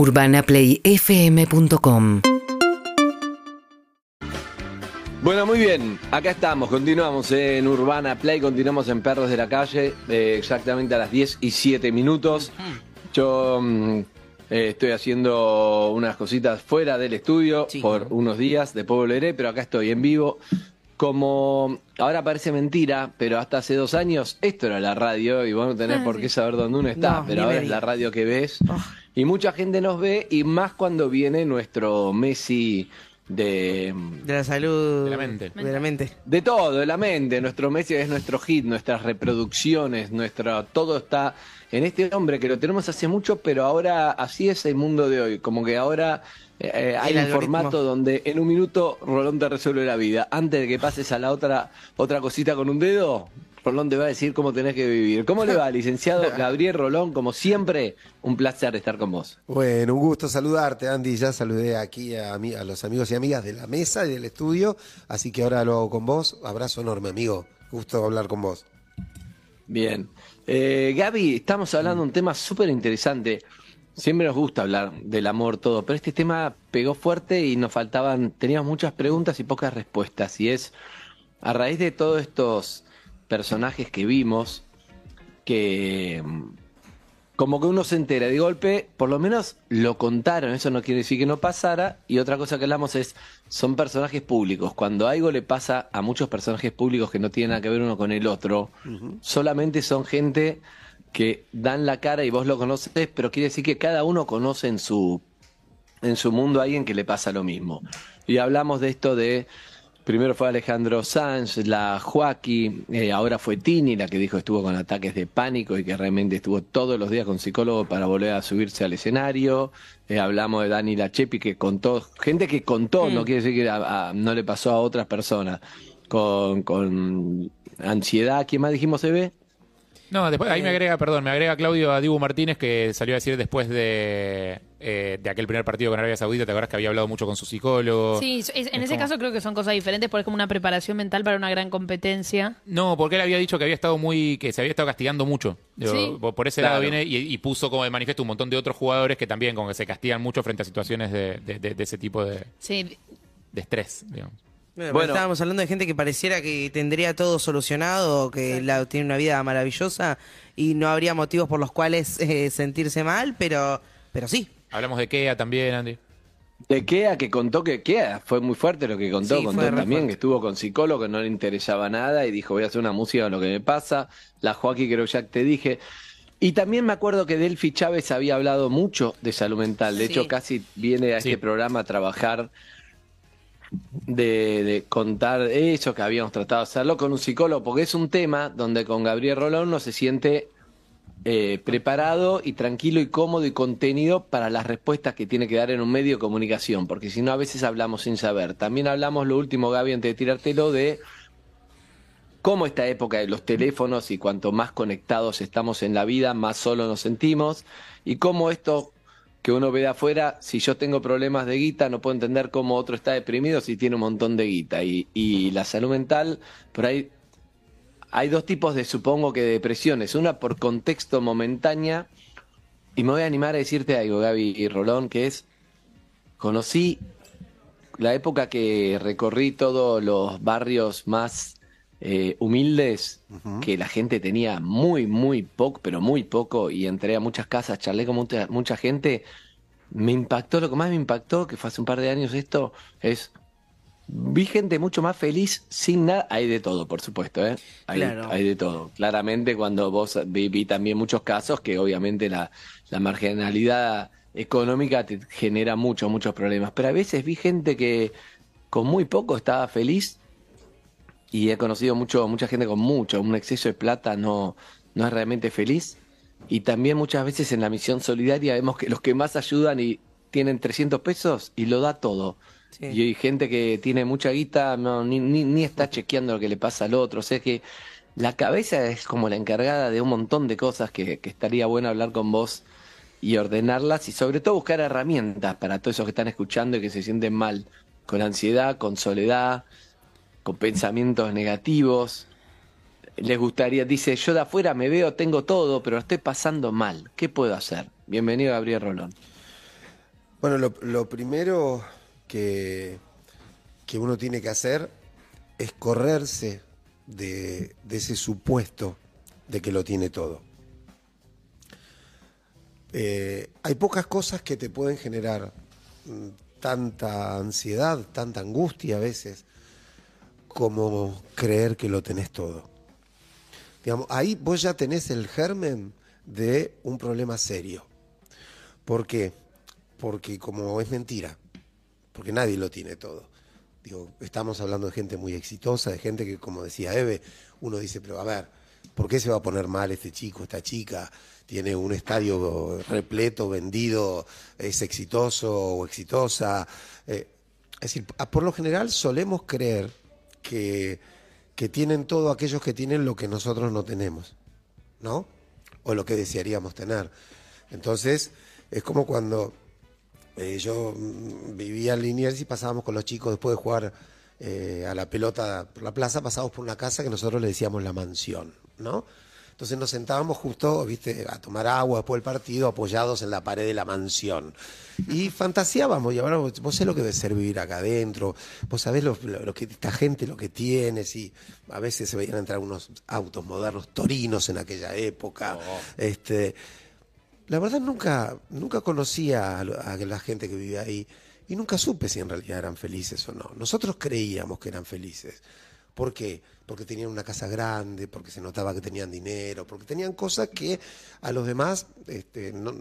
UrbanaPlayFM.com Bueno, muy bien, acá estamos, continuamos en Urbana Play, continuamos en Perros de la Calle, eh, exactamente a las 10 y 7 minutos. Yo mm, eh, estoy haciendo unas cositas fuera del estudio Sí. por unos días, después volveré, pero acá estoy en vivo. Como ahora parece mentira, pero hasta hace dos años esto era la radio y vos no tenés Ah, por sí. qué saber dónde uno está, No, pero ahora es la radio que ves. Oh. Y mucha gente nos ve y más cuando viene nuestro Messi de, De la salud. De la mente. De la mente. de todo, de la mente. Nuestro Messi es nuestro hit, nuestras reproducciones, nuestra, todo está en este hombre que lo tenemos hace mucho, pero ahora así es el mundo de hoy. Como que ahora eh, eh, hay El un algoritmo. formato donde en un minuto Rolón te resuelve la vida. Antes de que pases a la otra, otra cosita con un dedo, Rolón te va a decir cómo tenés que vivir. ¿Cómo le va, licenciado Gabriel Rolón? Como siempre, un placer estar con vos. Bueno, un gusto saludarte, Andy. Ya saludé aquí a, los amigos y amigas de la mesa y del estudio, así que ahora lo hago con vos. Abrazo enorme, amigo. Gusto hablar con vos. Bien. Eh, Gaby, estamos hablando de un tema súper interesante. Siempre nos gusta hablar del amor, todo, pero este tema pegó fuerte y nos faltaban, teníamos muchas preguntas y pocas respuestas. Y es, a raíz de todos estos personajes que vimos, que mm, como que uno se entera de golpe, por lo menos lo contaron, eso no quiere decir que no pasara. Y otra cosa que hablamos es, son personajes públicos. Cuando algo le pasa a muchos personajes públicos que no tienen nada que ver uno con el otro, solamente son gente que dan la cara y vos lo conoces, pero quiere decir que cada uno conoce en su, en su mundo a alguien que le pasa lo mismo. Y hablamos de esto de, primero fue Alejandro Sanz, la Joaquí, eh, ahora fue Tini, la que dijo que estuvo con ataques de pánico y que realmente estuvo todos los días con psicólogo para volver a subirse al escenario. Eh, hablamos de Dani Lachepi que contó, gente que contó, no quiere decir que a- a- no le pasó a otras personas, con, con ansiedad. ¿Quién más dijimos, Eve? No, después, Eh. ahí me agrega, perdón, me agrega Claudio a Dibu Martínez que salió a decir después de, eh, de aquel primer partido con Arabia Saudita, ¿te acuerdas que había hablado mucho con su psicólogo? Sí, es- en Es ese como- caso creo que son cosas diferentes porque es como una preparación mental para una gran competencia. No, porque él había dicho que había estado muy, que se había estado castigando mucho. Digo, Sí. por- Por ese Claro. lado viene y, y puso como de manifiesto un montón de otros jugadores que también como que se castigan mucho frente a situaciones de, de- de- de ese tipo de, Sí, de estrés, digamos. Bueno, Bueno. estábamos hablando de gente que pareciera que tendría todo solucionado, que la- tiene una vida maravillosa y no habría motivos por los cuales eh, sentirse mal, pero, pero sí. Hablamos de Kea también, Andy. De Kea, que contó que Kea, fue muy fuerte lo que contó, Sí, contó también fuerte. que estuvo con psicólogo, que no le interesaba nada y dijo voy a hacer una música de lo que me pasa. La Joaquín creo que ya te dije. Y también me acuerdo que Delphi Chávez había hablado mucho de salud mental. De Sí. hecho, casi viene a Sí. este programa a trabajar de, de contar eso, que habíamos tratado de hacerlo con un psicólogo, porque es un tema donde con Gabriel Rolón uno se siente eh, preparado y tranquilo y cómodo y contenido para las respuestas que tiene que dar en un medio de comunicación, porque si no a veces hablamos sin saber. También hablamos lo último, Gaby, antes de tirártelo, de cómo esta época de los teléfonos y cuanto más conectados estamos en la vida, más solo nos sentimos, y cómo esto que uno ve de afuera, si yo tengo problemas de guita, no puedo entender cómo otro está deprimido si tiene un montón de guita. Y, y la salud mental, por ahí hay dos tipos de, supongo que, depresiones. Una por contexto momentánea, y me voy a animar a decirte algo, Gaby Rolón, que es, conocí la época que recorrí todos los barrios más eh, humildes, que la gente tenía muy, muy poco, pero muy poco, y entré a muchas casas, charlé con mucha, mucha gente, me impactó, lo que más me impactó, que fue hace un par de años esto, es, vi gente mucho más feliz sin nada, hay de todo, por supuesto, ¿eh? Hay, Claro. hay de todo. Claramente cuando vos vi, vi también muchos casos que obviamente la, la marginalidad económica te genera muchos, muchos problemas, pero a veces vi gente que con muy poco estaba feliz y he conocido mucho, mucha gente con mucho, un exceso de plata no, no es realmente feliz. Y también muchas veces en la misión solidaria vemos que los que más ayudan y tienen 300 pesos y lo da todo. Sí. Y hay gente que tiene mucha guita, no, ni, ni, ni está chequeando lo que le pasa al otro. O sea que la cabeza es como la encargada de un montón de cosas que, que estaría bueno hablar con vos y ordenarlas y sobre todo buscar herramientas para todos esos que están escuchando y que se sienten mal, con ansiedad, con soledad, con pensamientos negativos. Les gustaría, dice, yo de afuera me veo, tengo todo, pero estoy pasando mal. ¿Qué puedo hacer? Bienvenido Gabriel Rolón. Bueno, lo, primero que, que uno tiene que hacer es correrse de, de ese supuesto de que lo tiene todo. Eh, hay pocas cosas que te pueden generar mm, tanta ansiedad, tanta angustia a veces, como creer que lo tenés todo. Digamos, ahí vos ya tenés el germen de un problema serio. ¿Por qué? Porque como es mentira, porque nadie lo tiene todo. Digo, estamos hablando de gente muy exitosa, de gente que, como decía Eve, uno dice, pero a ver, ¿por qué se va a poner mal este chico, esta chica? Tiene un estadio repleto, vendido, es exitoso o exitosa. Eh, es decir, por lo general solemos creer que, que tienen todo aquellos que tienen lo que nosotros no tenemos, ¿no? O lo que desearíamos tener. Entonces, es como cuando eh, yo mm, vivía en Liniers y pasábamos con los chicos después de jugar eh, a la pelota por la plaza, pasábamos por una casa que nosotros le decíamos la mansión, ¿no? Entonces nos sentábamos justo, viste, a tomar agua después del partido, apoyados en la pared de la mansión. Y fantaseábamos, y ahora vos, vos sabés lo que debe ser vivir acá adentro, vos sabés lo, lo- lo que esta gente lo que tiene, sí. A veces se veían entrar unos autos modernos, torinos en aquella época. Este, la verdad nunca, nunca conocía a la gente que vivía ahí y nunca supe si en realidad eran felices o no. Nosotros creíamos que eran felices. ¿Por qué? Porque tenían una casa grande, porque se notaba que tenían dinero, porque tenían cosas que a los demás este, no-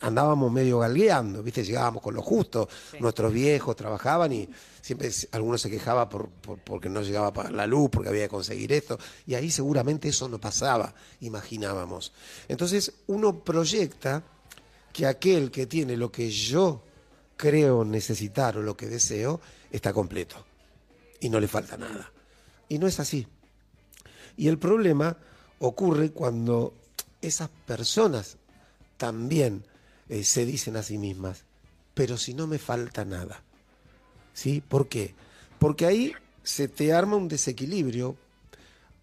andábamos medio galgueando, ¿viste? Llegábamos con lo justo. Nuestros viejos trabajaban y siempre algunos se quejaba por, por- porque no llegaba a pagar la luz, porque había que conseguir esto. Y ahí seguramente eso no pasaba, imaginábamos. Entonces uno proyecta que aquel que tiene lo que yo creo necesitar o lo que deseo está completo y no le falta nada. Y no es así. Y el problema ocurre cuando esas personas también eh, se dicen a sí mismas, pero si no me falta nada. ¿Sí? ¿Por qué? Porque ahí se te arma un desequilibrio,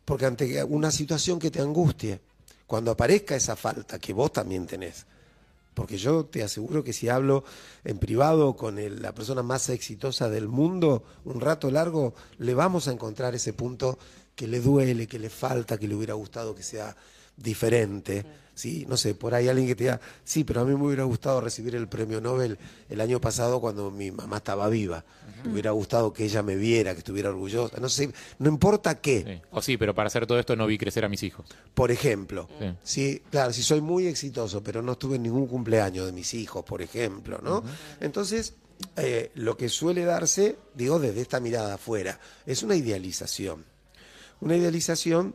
porque ante una situación que te angustie, cuando aparezca esa falta que vos también tenés, porque yo te aseguro que si hablo en privado con la persona más exitosa del mundo, un rato largo, le vamos a encontrar ese punto que le duele, que le falta, que le hubiera gustado que sea diferente. ¿sí? No sé, por ahí alguien que te diga, sí, pero a mí me hubiera gustado recibir el premio Nobel el año pasado cuando mi mamá estaba viva. Me hubiera gustado que ella me viera, que estuviera orgullosa. No sé, no importa qué. Sí. O sí, pero para hacer todo esto no vi crecer a mis hijos. Por ejemplo, Sí. sí, claro, si soy muy exitoso, pero no estuve en ningún cumpleaños de mis hijos, por ejemplo, ¿no? Entonces, eh, lo que suele darse, digo, desde esta mirada afuera, es una idealización. Una idealización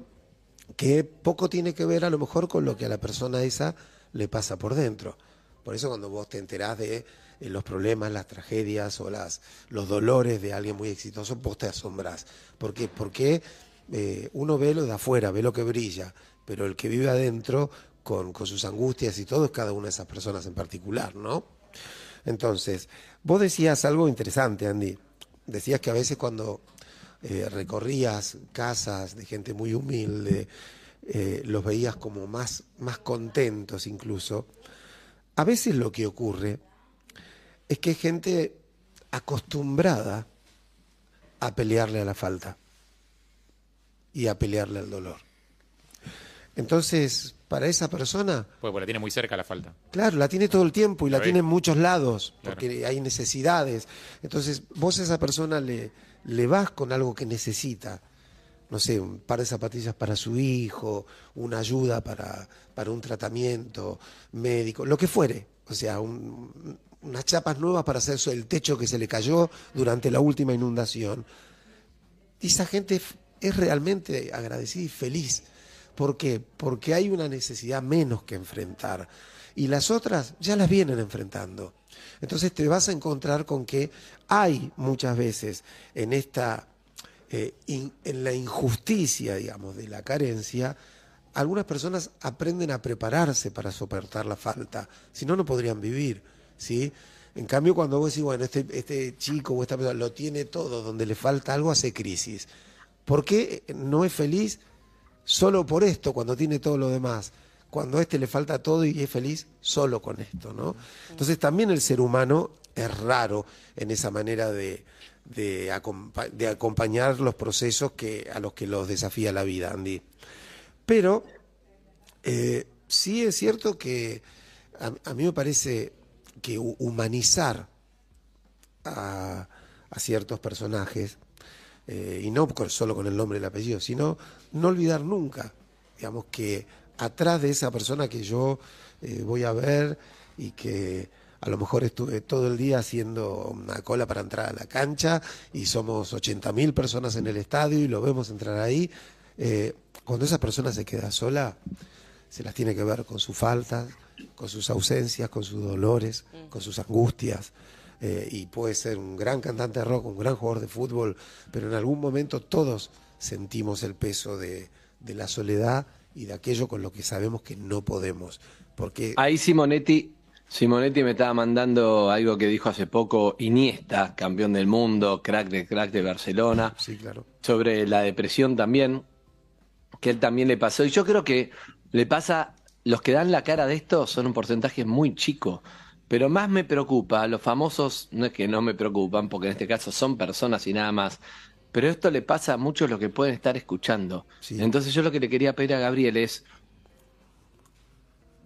que poco tiene que ver a lo mejor con lo que a la persona esa le pasa por dentro. Por eso cuando vos te enterás de eh, los problemas, las tragedias o las, los dolores de alguien muy exitoso, vos te asombrás. ¿Por qué? Porque eh, uno ve lo de afuera, ve lo que brilla, pero el que vive adentro con, con sus angustias y todo es cada una de esas personas en particular, ¿no? Entonces, vos decías algo interesante, Andy. Decías que a veces cuando eh, recorrías casas de gente muy humilde, eh, los veías como más, más contentos incluso. A veces lo que ocurre es que hay gente acostumbrada a pelearle a la falta y a pelearle al dolor. Entonces, para esa persona, Pues, pues la tiene muy cerca la falta. Claro, la tiene todo el tiempo y la tiene en muchos lados, Claro. porque hay necesidades. Entonces, vos a esa persona le, le vas con algo que necesita. No sé, un par de zapatillas para su hijo, una ayuda para, para un tratamiento médico, lo que fuere. O sea, un- unas chapas nuevas para hacer el techo que se le cayó durante la última inundación. Y esa gente es realmente agradecida y feliz. ¿Por qué? Porque hay una necesidad menos que enfrentar. Y las otras ya las vienen enfrentando. Entonces te vas a encontrar con que hay muchas veces en esta, eh, en la injusticia, digamos, de la carencia, algunas personas aprenden a prepararse para soportar la falta. Si no, no podrían vivir. ¿sí? En cambio, cuando vos decís, bueno, este, este chico o esta persona lo tiene todo, donde le falta algo, hace crisis. ¿Por qué no es feliz solo por esto cuando tiene todo lo demás? Cuando a este le falta todo y es feliz solo con esto. Entonces también el ser humano es raro en esa manera de, de, de acompañar los procesos que, a los que los desafía la vida, Andy. Pero eh, sí es cierto que a, mí me parece que hu- humanizar a, ciertos personajes, eh, y no solo con el nombre y el apellido, sino no olvidar nunca, digamos, que atrás de esa persona que yo eh, voy a ver y que a lo mejor estuve todo el día haciendo una cola para entrar a la cancha y somos 80.000 personas en el estadio y lo vemos entrar ahí, eh, cuando esa persona se queda sola, se las tiene que ver con sus faltas, con sus ausencias, con sus dolores, con sus angustias. eh, y puede ser un gran cantante de rock, un gran jugador de fútbol, pero en algún momento todos sentimos el peso de, de la soledad y de aquello con lo que sabemos que no podemos. Porque Ahí Simonetti, Simonetti me estaba mandando algo que dijo hace poco Iniesta, campeón del mundo, crack de crack de Barcelona, sí, claro. sobre la depresión también, que él también le pasó. Y yo creo que le pasa, los que dan la cara de esto son un porcentaje muy chico. Pero más me preocupa, los famosos, no es que no me preocupan, porque en este caso son personas y nada más. Pero esto le pasa a muchos los que pueden estar escuchando. Sí. Entonces yo lo que le quería pedir a Gabriel es,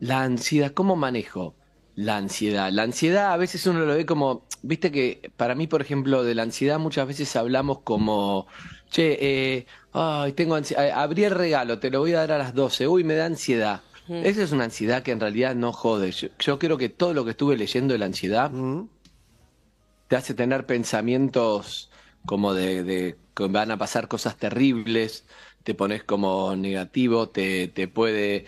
la ansiedad, ¿cómo manejo la ansiedad? La ansiedad a veces uno lo ve como, viste que para mí, por ejemplo, de la ansiedad muchas veces hablamos como, che, eh, ay, tengo ansiedad, abrí el regalo, te lo voy a dar a las 12, uy, me da ansiedad. Esa es una ansiedad que en realidad no jode. Yo, yo creo que todo lo que estuve leyendo de la ansiedad Mm, te hace tener pensamientos como de, que van a pasar cosas terribles, te pones como negativo, te, te puede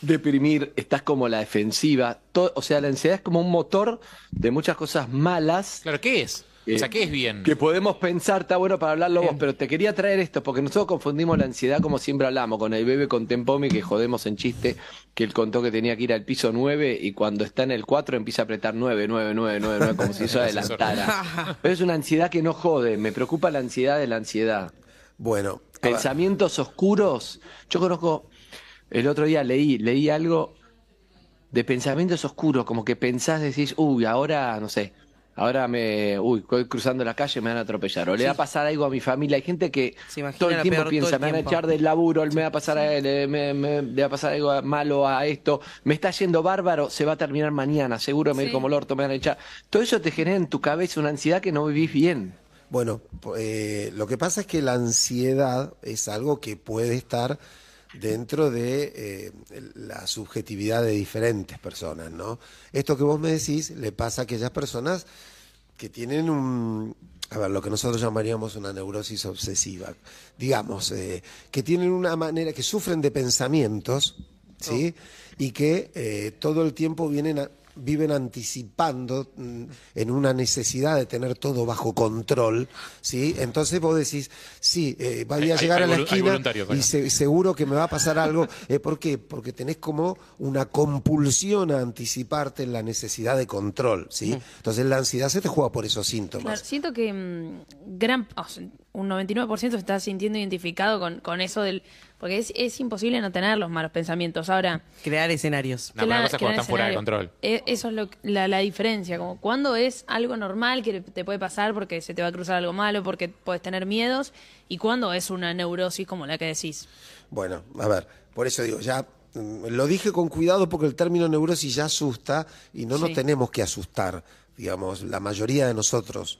deprimir, estás como la defensiva. O sea, la ansiedad es como un motor de muchas cosas malas Claro, ¿qué es? O sea, ¿qué es bien? que podemos pensar, está bueno para hablarlo vos, pero te quería traer esto, porque nosotros confundimos la ansiedad como siempre hablamos, con el bebé con Tempomi, que jodemos en chiste, que él contó que tenía que ir al piso 9 y cuando está en el 4 empieza a apretar 9, 9, 9, 9, 9 como si eso adelantara. Pero es una ansiedad que no jode, me preocupa la ansiedad de la ansiedad. Bueno, Pensamientos oscuros. Yo conozco, el otro día leí, leí algo de pensamientos oscuros, como que pensás, decís, uy, ahora, no sé, ahora me, uy, estoy cruzando la calle, me van a atropellar, o le va a pasar algo a mi familia. Hay gente que todo el tiempo piensa, el me van a tiempo". echar del laburo, me va a pasar a él, me, me- le va a pasar algo malo a esto, me está yendo bárbaro, se va a terminar mañana, seguro me Sí. como el orto, me van a echar. Todo eso te genera en tu cabeza una ansiedad que no vivís bien. Bueno, eh, lo que pasa es que la ansiedad es algo que puede estar dentro de eh, la subjetividad de diferentes personas, ¿no? Esto que vos me decís le pasa a aquellas personas que tienen un, a ver, lo que nosotros llamaríamos una neurosis obsesiva, digamos, eh, que tienen una manera, que sufren de pensamientos, ¿sí? Y que eh, todo el tiempo vienen a- viven anticipando mm, en una necesidad de tener todo bajo control, ¿sí? Entonces vos decís, sí, eh, voy a Hay- llegar hay a la esquina y se- seguro que me va a pasar algo. Eh, ¿Por qué? Porque tenés como una compulsión a anticiparte en la necesidad de control, ¿sí? Entonces la ansiedad se te juega por esos Claro, síntomas. siento que mm, gran, un 99% se está sintiendo identificado con, con eso del... Porque es, es imposible no tener los malos pensamientos. Ahora, Crear escenarios. No, una cosa es cuando están fuera de control. Eh, Eso es lo, la, la diferencia, como cuando es algo normal que te puede pasar porque se te va a cruzar algo malo, porque puedes tener miedos, y cuando es una neurosis como la que decís. Bueno, a ver, por eso digo, ya mm, lo dije con cuidado porque el término neurosis ya asusta y no nos tenemos que asustar. Digamos, la mayoría de nosotros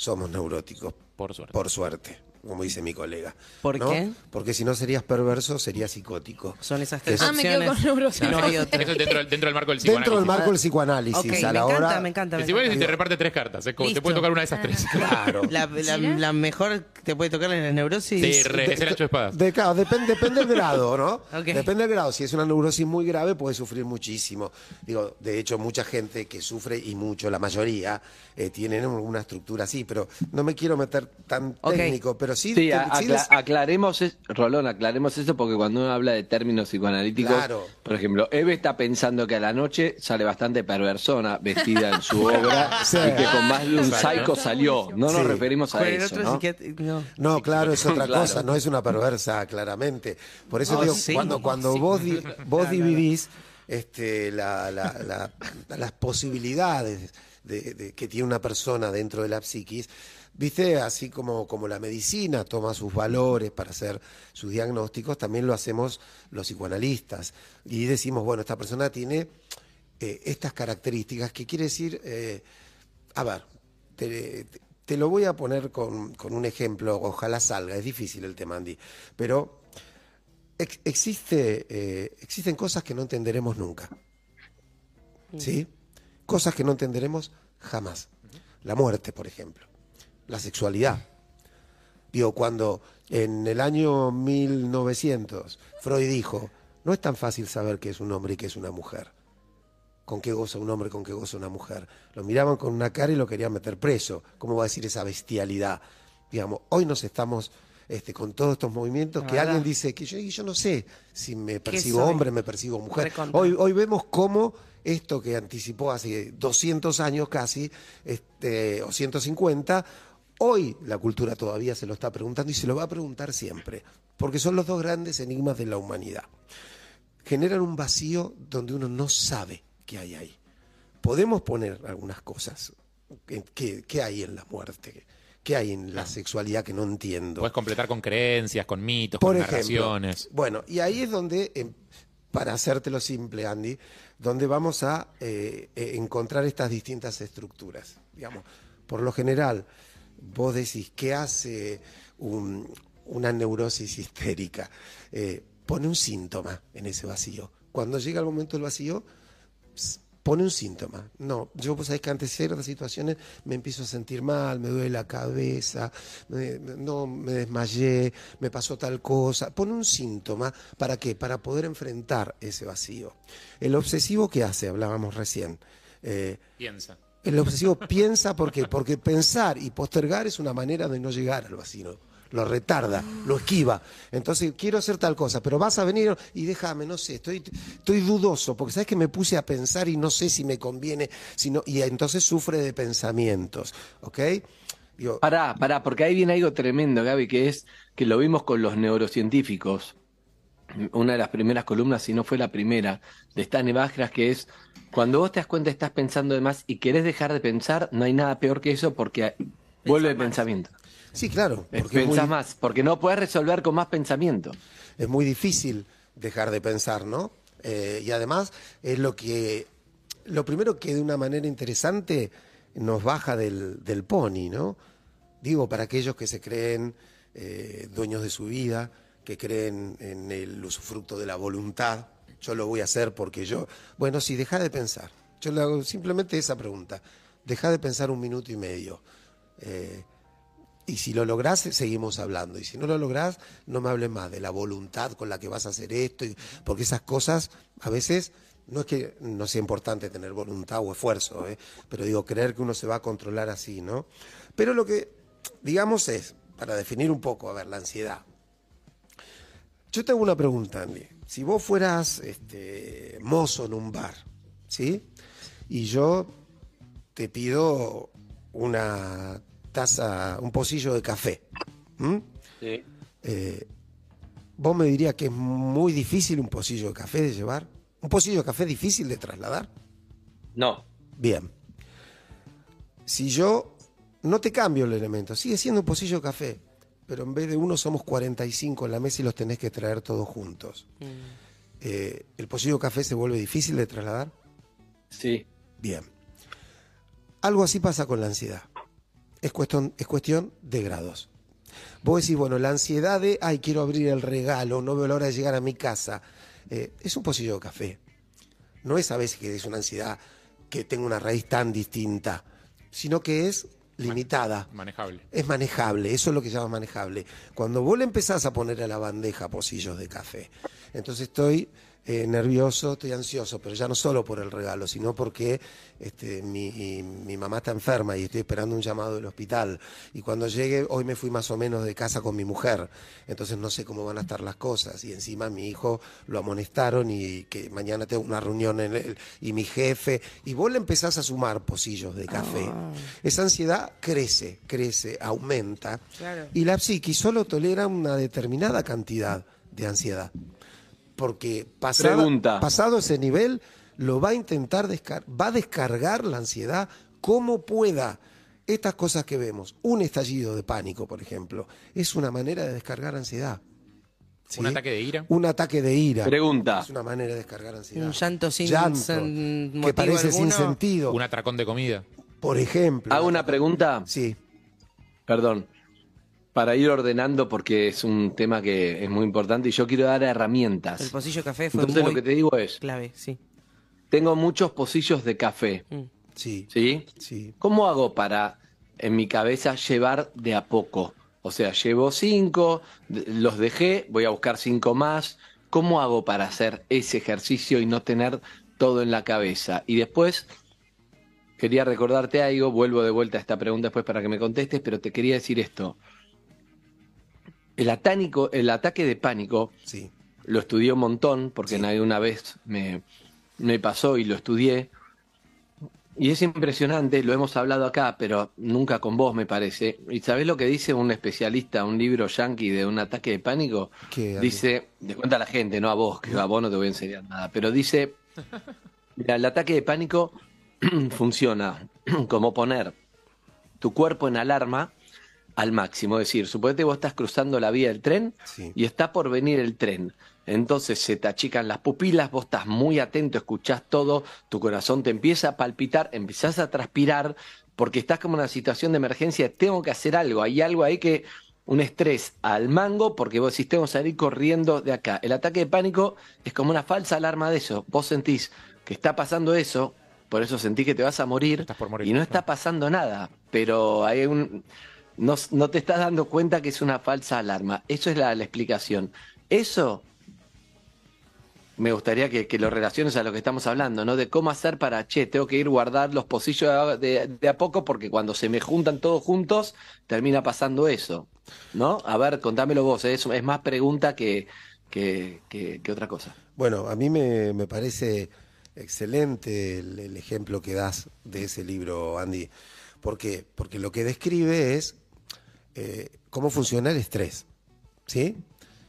somos neuróticos. Por suerte. Por suerte, como dice mi colega. ¿Por ¿no? qué? Porque si no serías perverso, serías psicótico. Son esas tres es- Ah, me quedo con neurosis. No hay otra. Eso es dentro, dentro del marco del Dentro del psicoanálisis. marco del psicoanálisis, Ok, a me la hora. encanta, me encanta. me si encanta. te reparte tres cartas. es como- te puede tocar una de esas tres. Claro. La, la- ¿Mira? la mejor te puede tocar en la neurosis. Sí, re- es el ocho de espadas. De- claro, depende, depende del grado, ¿no? Depende del grado. Si es una neurosis muy grave, puede sufrir muchísimo. Digo, de hecho, mucha gente que sufre, y mucho, la mayoría, eh, tienen una estructura así, pero no me quiero meter tan técnico, pero pero sí, Sí, te- a- sí acla- aclaremos, es- Rolón, aclaremos eso porque cuando uno habla de términos psicoanalíticos, Claro. por ejemplo, Eve está pensando que a la noche sale bastante perversona vestida en su obra Sí. y que con más de un psycho salió. No nos Sí. referimos a eso, ¿no? no. No, claro, es otra Claro. cosa, no es una perversa, claramente. Por eso Oh, digo, sí. cuando, cuando Sí. vos, di- vos Claro. dividís este, la- la- la- las posibilidades de, de- que tiene una persona dentro de la psiquis, viste, así como, como la medicina toma sus valores para hacer sus diagnósticos, también lo hacemos los psicoanalistas. Y decimos, bueno, esta persona tiene eh, estas características, que quiere decir, eh, a ver, te, lo voy a poner con, con un ejemplo, ojalá salga, es difícil el tema, Andy, pero ex- existe, eh, existen cosas que no entenderemos nunca, ¿sí? Cosas que no entenderemos jamás. La muerte, por ejemplo, la sexualidad. Digo, cuando en el año 1900 Freud dijo, no es tan fácil saber qué es un hombre y qué es una mujer con qué goza un hombre, con qué goza una mujer. Lo miraban con una cara y lo querían meter preso. ¿Cómo va a decir esa bestialidad? Digamos, hoy nos estamos este, con todos estos movimientos que alguien dice que yo, yo no sé si me percibo hombre, me percibo mujer. Recontra. Hoy, hoy vemos cómo esto que anticipó hace 200 años casi, este, o 150, hoy la cultura todavía se lo está preguntando y se lo va a preguntar siempre, porque son los dos grandes enigmas de la humanidad generan un vacío donde uno no sabe qué hay ahí. Podemos poner algunas cosas. ¿Qué, qué- hay en la muerte? ¿Qué hay en la sexualidad que no entiendo? Puedes completar con creencias, con mitos, Por con ejemplo. narraciones. Bueno, y ahí es donde, em, para hacértelo simple, Andy, donde vamos a eh, eh, encontrar estas distintas estructuras. Digamos, por lo general, vos decís, ¿qué hace un- una neurosis histérica? Eh, pone un síntoma en ese vacío. Cuando llega el momento del vacío, pone un síntoma. No, yo pues sabés que ante ciertas situaciones me empiezo a sentir mal, me duele la cabeza, no me desmayé, me pasó tal cosa. Pone un síntoma, ¿para qué? Para poder enfrentar ese vacío. El obsesivo, ¿qué hace? Hablábamos recién. Eh, Piensa. El obsesivo piensa ¿por qué? porque pensar y postergar es una manera de no llegar al vacío. Lo retarda, lo esquiva. Entonces, quiero hacer tal cosa, pero vas a venir y déjame, no sé, estoy, estoy dudoso, porque sabes que me puse a pensar y no sé si me conviene, si no- y entonces sufre de pensamientos. ¿Ok? Digo, Pará, pará, porque ahí viene algo tremendo, Gaby, que es que lo vimos con los neurocientíficos. Una de las primeras columnas, si no fue la primera, de Stani Bajras, que es cuando vos te das cuenta que estás pensando de más y querés dejar de pensar, no hay nada peor que eso porque vuelve el pensamiento. sí, claro. Porque es muy- Pensás más, porque no puedes resolver con más pensamiento. es muy difícil dejar de pensar, ¿no? Eh, y además es lo que, lo primero que de una manera interesante nos baja del, del pony, ¿no? Digo, para aquellos que se creen eh, dueños de su vida, que creen en el usufructo de la voluntad, yo lo voy a hacer porque yo, bueno, sí, deja de pensar. Yo le hago simplemente esa pregunta, deja de pensar un minuto y medio. Eh, y si lo lográs, seguimos hablando. Y si no lo lográs, no me hables más de la voluntad con la que vas a hacer esto. porque esas cosas, a veces, no es que no sea importante tener voluntad o esfuerzo, ¿eh? pero digo, creer que uno se va a controlar así, ¿no? Pero lo que, digamos, es, para definir un poco, a ver, la ansiedad. Yo te hago una pregunta, Andy. Si vos fueras este, mozo en un bar, ¿sí? Y yo te pido una taza, un pocillo de café. ¿m? Eh, ¿Vos me dirías que es muy difícil un pocillo de café de llevar? ¿Un pocillo de café difícil de trasladar? No. Bien. Si yo no te cambio el elemento, sigue siendo un pocillo de café, pero en vez de uno somos 45 en la mesa y los tenés que traer todos juntos. Eh, ¿El pocillo de café se vuelve difícil de trasladar? Sí. Bien. Algo así pasa con la ansiedad. Es cuestión, es cuestión de grados. Vos decís, bueno, la ansiedad de, ay, quiero abrir el regalo, no veo la hora de llegar a mi casa. Eh, es un pocillo de café. No es a veces que es una ansiedad que tenga una raíz tan distinta, sino que es limitada. Manejable. Es manejable, eso es lo que se llama manejable. Cuando vos le empezás a poner a la bandeja pocillos de café, entonces estoy eh, nervioso, estoy ansioso, pero ya no solo por el regalo, sino porque este, mi, mi mamá está enferma y estoy esperando un llamado del hospital. Y cuando llegue, hoy me fui más o menos de casa con mi mujer, entonces no sé cómo van a estar las cosas. Y encima mi hijo lo amonestaron y que mañana tengo una reunión en el, y mi jefe, y vos le empezás a sumar pocillos de café. Esa ansiedad crece, crece, aumenta. Claro. Y la psiqui solo tolera una determinada cantidad de ansiedad. Porque pasada- Pregunta. pasado ese nivel, lo va a intentar descargar, va a descargar la ansiedad como pueda. Estas cosas que vemos, un estallido de pánico, por ejemplo, es una manera de descargar ansiedad. ¿Sí? ¿Un ataque de ira? Un ataque de ira. Pregunta. Es una manera de descargar ansiedad. Un llanto sin Llanto, sen- que motivo parece sin sentido. ¿Un atracón de comida? Por ejemplo. Hago una pregunta, Sí. perdón, para ir ordenando porque es un tema que es muy importante y yo quiero dar herramientas. El pocillo de café fue Entonces muy lo que te digo es, clave, sí. tengo muchos pocillos de café, Mm. Sí. ¿sí? Sí. ¿Cómo hago para en mi cabeza llevar de a poco? O sea, llevo cinco, los dejé, voy a buscar cinco más. ¿Cómo hago para hacer ese ejercicio y no tener todo en la cabeza? Y después, quería recordarte algo, vuelvo de vuelta a esta pregunta después para que me contestes, pero te quería decir esto. El, atánico, el ataque de pánico Sí. lo estudié un montón, porque Sí. alguna vez me, me pasó y lo estudié. Y es impresionante, lo hemos hablado acá, pero nunca con vos, me parece. ¿Y sabés lo que dice un especialista, un libro yankee de un ataque de pánico? ¿Qué, dice, le cuenta a la gente, no a vos, que a vos no te voy a enseñar nada, pero dice, mira, el ataque de pánico funciona como poner tu cuerpo en alarma al máximo. Es decir, suponete vos estás cruzando la vía del tren Sí. y está por venir el tren. Entonces se te achican las pupilas, vos estás muy atento, escuchás todo, tu corazón te empieza a palpitar, empezás a transpirar, porque estás como en una situación de emergencia, tengo que hacer algo, hay algo ahí que, un estrés al mango, porque vos decís, tengo que salir corriendo de acá. El ataque de pánico es como una falsa alarma de eso, vos sentís que está pasando eso, por eso sentís que te vas a morir, Estás por morir, y no está pasando nada, pero hay un... No, no te estás dando cuenta que es una falsa alarma. Eso es la, explicación. Eso me gustaría que, que lo relaciones a lo que estamos hablando, ¿no? De cómo hacer para, che, tengo que ir guardar los pocillos de, a poco porque cuando se me juntan todos juntos termina pasando eso, ¿no? A ver, contámelo vos, ¿eh? es, más pregunta que, que, que- que otra cosa. Bueno, a mí me, me parece excelente el, el ejemplo que das de ese libro, Andy. ¿Por qué? Porque lo que describe es eh, cómo funciona el estrés. ¿Sí?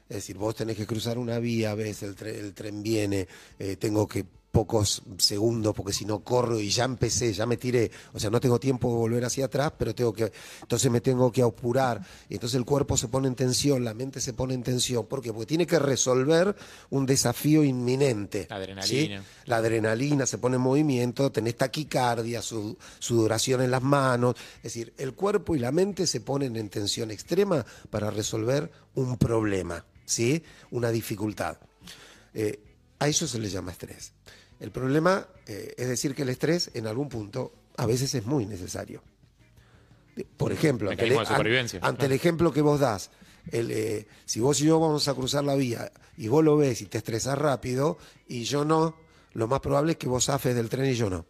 Es decir, vos tenés que cruzar una vía, ves, el, el tren viene, eh, tengo que pocos segundos porque si no corro y ya empecé, ya me tiré, o sea, no tengo tiempo de volver hacia atrás, pero tengo que, entonces me tengo que apurar, y entonces el cuerpo se pone en tensión, la mente se pone en tensión, ¿por qué? Porque tiene que resolver un desafío inminente. La adrenalina. ¿sí? La adrenalina se pone en movimiento, tenés taquicardia, su- sudoración en las manos, es decir, el cuerpo y la mente se ponen en tensión extrema para resolver un problema, ¿sí? Una dificultad. Eh, a eso se le llama estrés. El problema eh, es decir que el estrés en algún punto a veces es muy necesario. Por ejemplo, ante, el, ejemplo que vos das, el, eh, si vos y yo vamos a cruzar la vía y vos lo ves y te estresás rápido y yo no, lo más probable es que vos zafes del tren y yo no.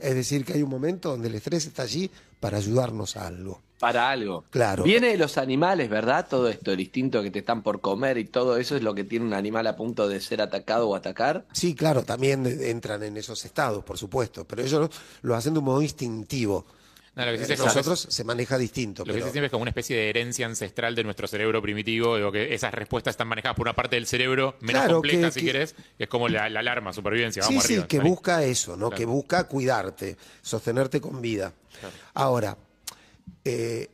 Es decir, que hay un momento donde el estrés está allí para ayudarnos a algo. Para algo. Claro. Viene de los animales, ¿verdad? Todo esto, el instinto que te están por comer y todo eso es lo que tiene un animal a punto de ser atacado o atacar. Sí, claro, también entran en esos estados, por supuesto, pero ellos lo hacen de un modo instintivo. No, lo que sí es- Nosotros se maneja distinto. Lo que siempre es como una especie de herencia ancestral de nuestro cerebro primitivo, digo que esas respuestas están manejadas por una parte del cerebro menos Claro, compleja, que- si que- querés, que es como la, la alarma, supervivencia, Sí, vamos sí, arriba. que busca eso, ¿no? Claro. Que busca cuidarte, sostenerte con vida. Ahora, eh,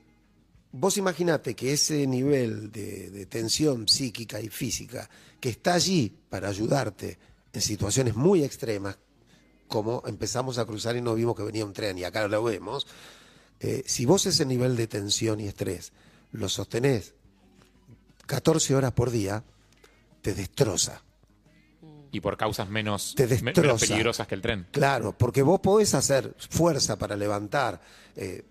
vos imaginate que ese nivel de, de tensión psíquica y física que está allí para ayudarte en situaciones muy extremas, como empezamos a cruzar y no vimos que venía un tren y acá lo vemos, eh, si vos ese nivel de tensión y estrés lo sostenés 14 horas por día, te destroza. Y por causas menos, Te peligrosas que el tren. Claro, porque vos podés hacer fuerza para levantar eh,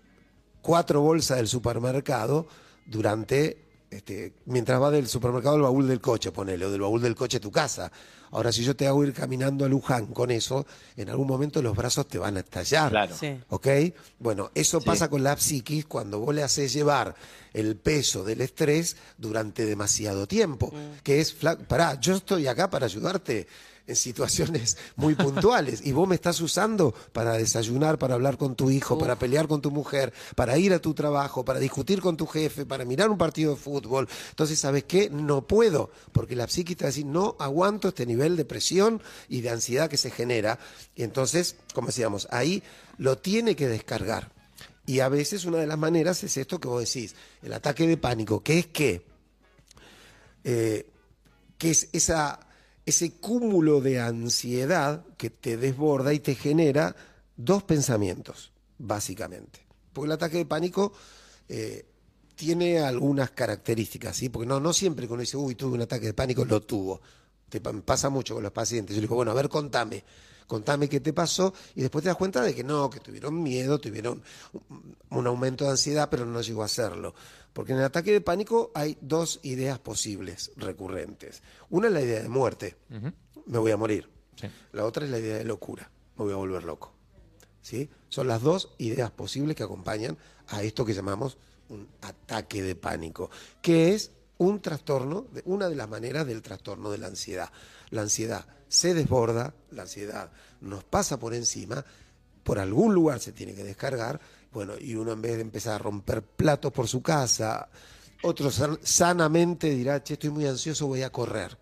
cuatro bolsas del supermercado durante este, mientras va del supermercado al baúl del coche, ponele, o del baúl del coche a tu casa. Ahora, si yo te hago ir caminando a Luján con eso, en algún momento los brazos te van a estallar. Claro. Sí. ¿Ok? Bueno, eso pasa con la psiquis cuando vos le haces llevar el peso del estrés durante demasiado tiempo. Que es, pará, yo estoy acá para ayudarte en situaciones muy puntuales y vos me estás usando para desayunar, para hablar con tu hijo, para pelear con tu mujer, para ir a tu trabajo, para discutir con tu jefe, para mirar un partido de fútbol. Entonces, ¿sabes qué? No puedo, porque la psiquis te va a decir, no aguanto este nivel de presión y de ansiedad que se genera. Y entonces, como decíamos, ahí lo tiene que descargar. Y a veces una de las maneras es esto que vos decís, el ataque de pánico, que es que, eh, que es esa, ese cúmulo de ansiedad que te desborda y te genera dos pensamientos, básicamente. Porque el ataque de pánico eh, tiene algunas características, ¿sí? Porque no, no siempre uno dice, uy, tuve un ataque de pánico, lo tuvo. Te pa- pasa mucho con los pacientes. Yo le digo, bueno, a ver, contame. Contame qué te pasó y después te das cuenta de que no, que tuvieron miedo, tuvieron un- aumento de ansiedad, pero no llegó a hacerlo. Porque en el ataque de pánico hay dos ideas posibles recurrentes. Una es la idea de muerte, me voy a morir. Sí. La otra es la idea de locura, me voy a volver loco. ¿Sí? Son las dos ideas posibles que acompañan a esto que llamamos un ataque de pánico, que es un trastorno, una de las maneras del trastorno de la ansiedad. La ansiedad se desborda, la ansiedad nos pasa por encima, por algún lugar se tiene que descargar, bueno, y uno en vez de empezar a romper platos por su casa, otro san- sanamente dirá, che, estoy muy ansioso, voy a correr.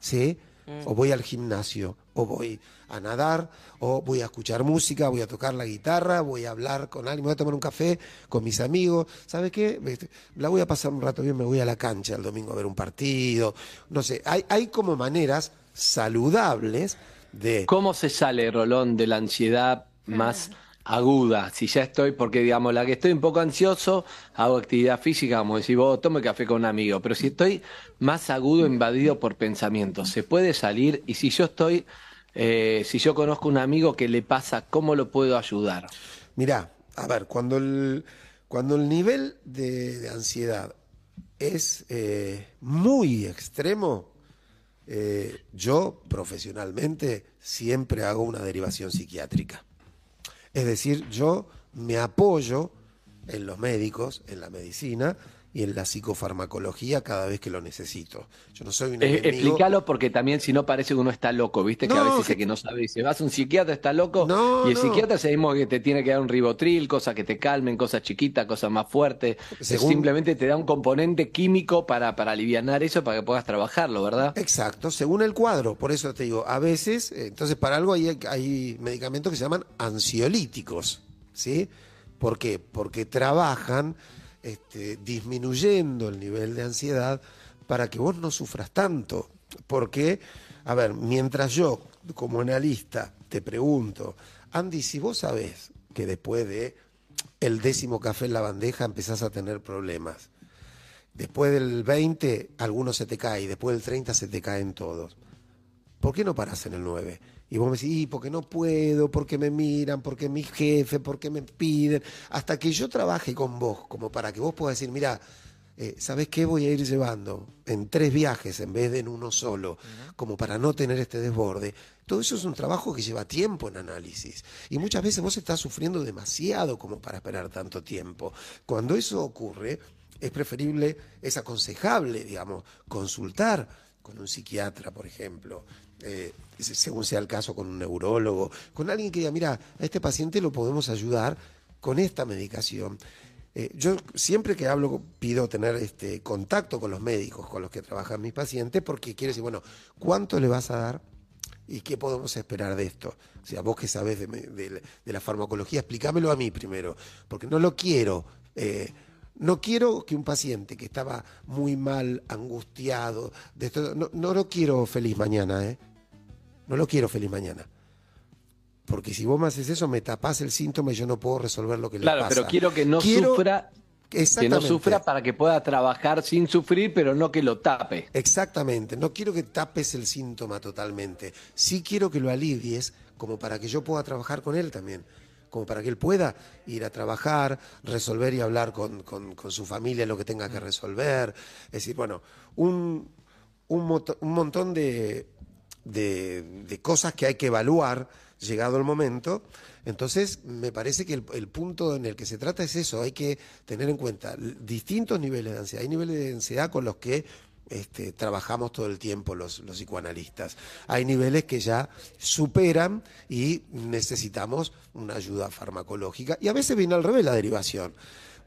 ¿sí? O voy al gimnasio, o voy a nadar, o voy a escuchar música, voy a tocar la guitarra, voy a hablar con alguien, voy a tomar un café con mis amigos. ¿Sabe qué? Este, La voy a pasar un rato bien, me voy a la cancha el domingo a ver un partido. No sé, hay, hay como maneras saludables de... ¿Cómo se sale, Rolón, de la ansiedad más aguda? Si ya estoy, porque digamos, la que estoy un poco ansioso, hago actividad física, como decís vos, tomo café con un amigo, pero si estoy más agudo, invadido por pensamientos, ¿se puede salir? Y si yo estoy, eh, si yo conozco un amigo que le pasa, ¿cómo lo puedo ayudar? Mirá, a ver, cuando el, cuando el nivel de, de ansiedad es eh, muy extremo, eh, yo profesionalmente siempre hago una derivación psiquiátrica. Es decir, yo me apoyo en los médicos, en la medicina y en la psicofarmacología cada vez que lo necesito. Yo no soy un Eh, enemigo. explícalo porque también si no parece que uno está loco, ¿viste? Que a veces que- que no sabe, dice, vas a un psiquiatra, está loco, No, y el no. psiquiatra sabemos que te tiene que dar un ribotril, cosas que te calmen, cosas chiquitas, cosas más fuertes, Según- simplemente te da un componente químico para, para alivianar eso, para que puedas trabajarlo, ¿verdad? Exacto, según el cuadro. Por eso te digo, a veces, entonces para algo hay, hay medicamentos que se llaman ansiolíticos, ¿sí? ¿Por qué? Porque trabajan este, disminuyendo el nivel de ansiedad para que vos no sufras tanto. Porque, a ver, mientras yo, como analista, te pregunto, Andy, si vos sabés que después de el décimo café en la bandeja empezás a tener problemas, Después del 20, algunos se te cae, después del 30 se te caen todos. ¿Por qué no parás en el 9? Y vos me decís, "Y, porque no puedo, porque me miran, porque mi jefe, porque me piden. Hasta que yo trabaje con vos, como para que vos puedas decir, mira, eh, ¿sabés qué voy a ir llevando? En tres viajes en vez de en uno solo, como para no tener este desborde. Todo eso es un trabajo que lleva tiempo en análisis. Y muchas veces vos estás sufriendo demasiado como para esperar tanto tiempo. Cuando eso ocurre, es preferible, es aconsejable, digamos, consultar con un psiquiatra, por ejemplo, eh, se- según sea el caso, con un neurólogo, con alguien que diga, mira, a este paciente lo podemos ayudar con esta medicación. Eh, yo siempre que hablo pido tener este contacto con los médicos con los que trabajan mis pacientes porque quiero decir, bueno, ¿cuánto le vas a dar? ¿Y qué podemos esperar de esto? O sea, vos que sabés de la farmacología, explícamelo a mí primero, porque no lo quiero. eh, no quiero que un paciente que estaba muy mal, angustiado, de no, no lo quiero feliz mañana, ¿eh? No lo quiero feliz mañana. Porque si vos me haces eso, me tapás el síntoma y yo no puedo resolver lo que le Claro, pasa. pero quiero que no Quiero- sufra, que no sufra para que pueda trabajar sin sufrir, pero no que lo tape. Exactamente, no quiero que tapes el síntoma totalmente, sí quiero que lo alivies como para que yo pueda trabajar con él también, como para que él pueda ir a trabajar, resolver y hablar con, con- con su familia lo que tenga que resolver. Es decir, bueno, un, un, moto- un montón de, de, de cosas que hay que evaluar llegado el momento. Entonces, me parece que el, el punto en el que se trata es eso, hay que tener en cuenta distintos niveles de ansiedad. Hay niveles de ansiedad con los que este, trabajamos todo el tiempo los, los psicoanalistas. Hay niveles que ya superan y necesitamos una ayuda farmacológica. Y a veces viene al revés la derivación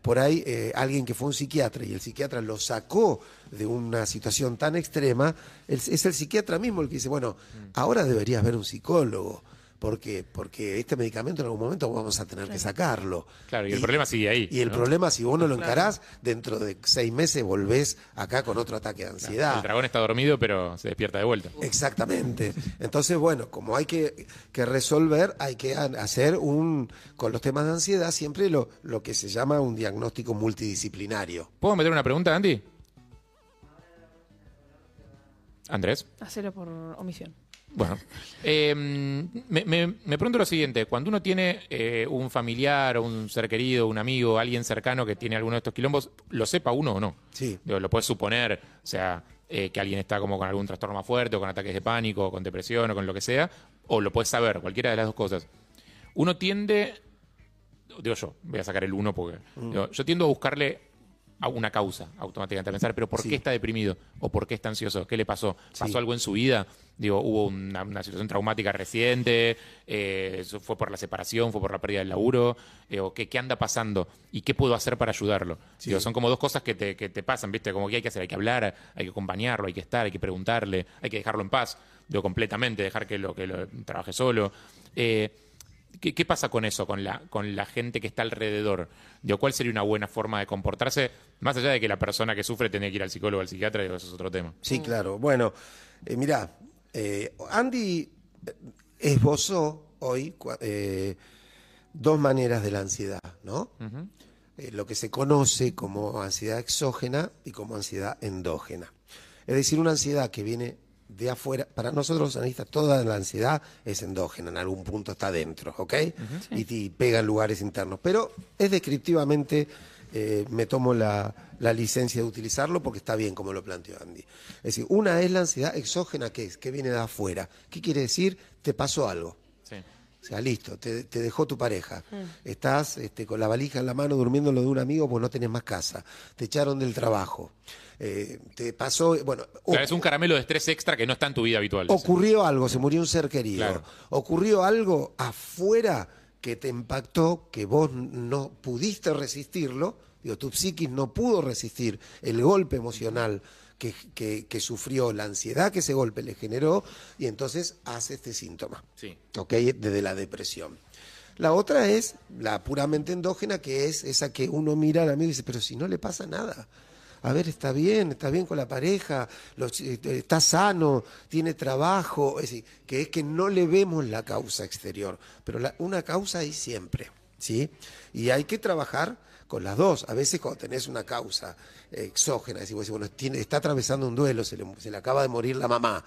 por ahí eh, alguien que fue un psiquiatra y el psiquiatra lo sacó de una situación tan extrema, es el psiquiatra mismo el que dice, bueno, ahora deberías ver un psicólogo, porque, porque este medicamento en algún momento vamos a tener que sacarlo. Claro, y el problema sigue ahí, Y el ¿no? problema, si vos no lo encarás, dentro de seis meses volvés acá con otro ataque de ansiedad. El dragón está dormido, pero se despierta de vuelta. Exactamente. Entonces, bueno, como hay que, que resolver, hay que ha- hacer un, con los temas de ansiedad, siempre lo, lo que se llama un diagnóstico multidisciplinario. ¿Puedo meter una pregunta, Andy? Andrés. Hacerlo por omisión. Bueno, eh, me, me- me pregunto lo siguiente, cuando uno tiene eh, un familiar o un ser querido, un amigo, alguien cercano que tiene alguno de estos quilombos, ¿lo sepa uno o no? Sí. Digo, lo puedes suponer, o sea, eh, que alguien está como con algún trastorno más fuerte, o con ataques de pánico, o con depresión, o con lo que sea, o lo puedes saber, cualquiera de las dos cosas. Uno tiende, digo yo, voy a sacar el uno porque, digo, yo tiendo a buscarle a una causa automáticamente, a pensar, pero ¿por Sí. qué está deprimido? ¿O por qué está ansioso? ¿Qué le pasó? ¿Pasó Sí. algo en su vida? Digo, hubo una, una situación traumática reciente, eh, fue por la separación, fue por la pérdida del laburo, eh, o qué, qué anda pasando y qué puedo hacer para ayudarlo. Digo, son como dos cosas que te, que te pasan, ¿viste? Como que hay que hacer, hay que hablar, hay que acompañarlo, hay que estar, hay que preguntarle, hay que dejarlo en paz, digo, completamente, dejar que lo, que lo trabaje solo. Eh, ¿Qué, qué pasa con eso, con la, con la gente que está alrededor? Digo, ¿Cuál sería una buena forma de comportarse? Más allá de que la persona que sufre tiene que ir al psicólogo o al psiquiatra, digo, eso es otro tema. Sí, claro. Bueno, eh, mirá, eh, Andy esbozó hoy eh, dos maneras de la ansiedad, ¿no? Eh, lo que se conoce como ansiedad exógena y como ansiedad endógena. Es decir, una ansiedad que viene de afuera. Para nosotros los analistas, toda la ansiedad es endógena, en algún punto está dentro, ¿ok? y, y pega en lugares internos. Pero es descriptivamente, eh, me tomo la, la licencia de utilizarlo porque está bien como lo planteó Andy. Es decir, una es la ansiedad exógena, que es, que viene de afuera. ¿Qué quiere decir? Te pasó algo. Sí. O sea, listo, te, te dejó tu pareja. Estás este, con la valija en la mano durmiendo en lo de un amigo porque no tenés más casa. Te echaron del trabajo. Eh, te pasó, bueno, Claro, es un caramelo de estrés extra que no está en tu vida habitual. ocurrió algo, se murió un ser querido. Claro. Ocurrió algo afuera que te impactó, que vos no pudiste resistirlo. Digo, tu psiquis no pudo resistir el golpe emocional que, que- que sufrió, la ansiedad que ese golpe le generó, y entonces hace este síntoma. Sí. ¿ok? Desde la depresión. La otra es la puramente endógena, que es esa que uno mira al amigo y dice, pero si no le pasa nada. A ver, está bien, está bien con la pareja, los- eh, está sano, tiene trabajo, es decir, que es que no le vemos la causa exterior, pero una causa hay siempre, ¿sí? Y hay que trabajar con las dos. A veces cuando tenés una causa eh, exógena, decís, bueno, tiene- está atravesando un duelo, se le, se le acaba de morir la mamá.